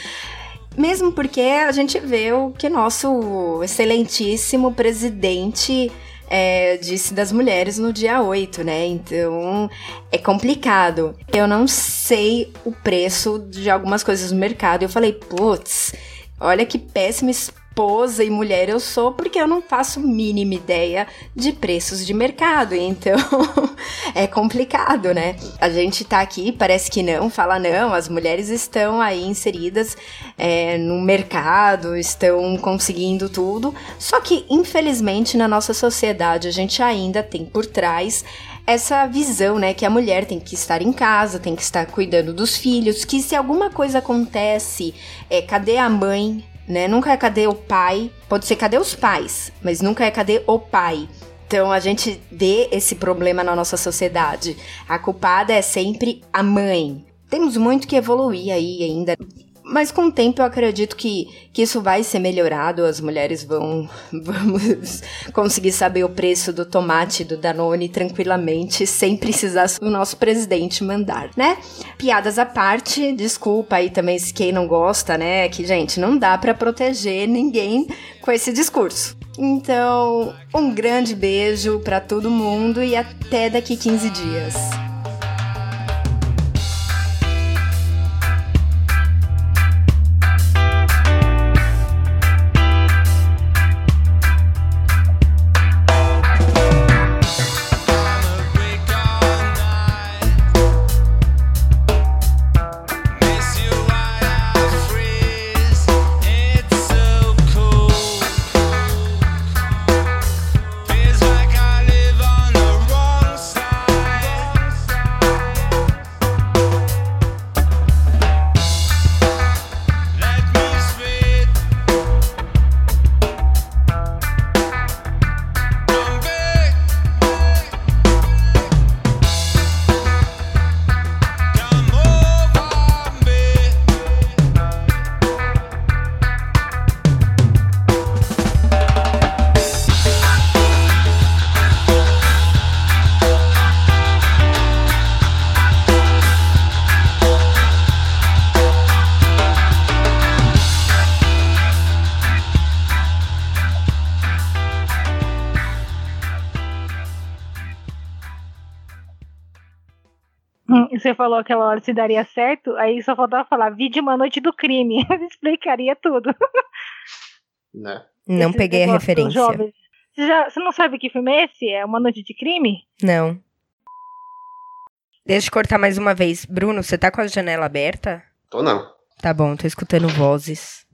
Mesmo porque a gente vê o que nosso excelentíssimo presidente é, disse das mulheres no dia 8, né? Então é complicado. Eu não sei o preço de algumas coisas no mercado. Eu falei, putz, olha que péssimo esposa e mulher eu sou, porque eu não faço mínima ideia de preços de mercado. Então é complicado, né? A gente tá aqui, parece que não, fala não, as mulheres estão aí inseridas é, no mercado, estão conseguindo tudo. Só que, infelizmente, na nossa sociedade, a gente ainda tem por trás essa visão, né, que a mulher tem que estar em casa, tem que estar cuidando dos filhos, que se alguma coisa acontece, é, cadê a mãe? Né? Nunca é cadê o pai, pode ser cadê os pais, mas nunca é cadê o pai. Então a gente vê esse problema na nossa sociedade. A culpada é sempre a mãe. Temos muito que evoluir aí ainda. Mas com o tempo eu acredito que, que isso vai ser melhorado, as mulheres vão vamos conseguir saber o preço do tomate do Danone tranquilamente, sem precisar o nosso presidente mandar, né? Piadas à parte, desculpa aí também se quem não gosta, né? Que, gente, não dá para proteger ninguém com esse discurso. Então, um grande beijo para todo mundo e até daqui 15 dias. Falou aquela hora se daria certo, aí só faltava falar vídeo Uma Noite do Crime. Explicaria tudo. Né? Não esse peguei a referência. Você, já, você não sabe que filme é esse? É Uma Noite de Crime? Não. Deixa eu cortar mais uma vez. Bruno, você tá com a janela aberta? Tô não. Tá bom, tô escutando vozes.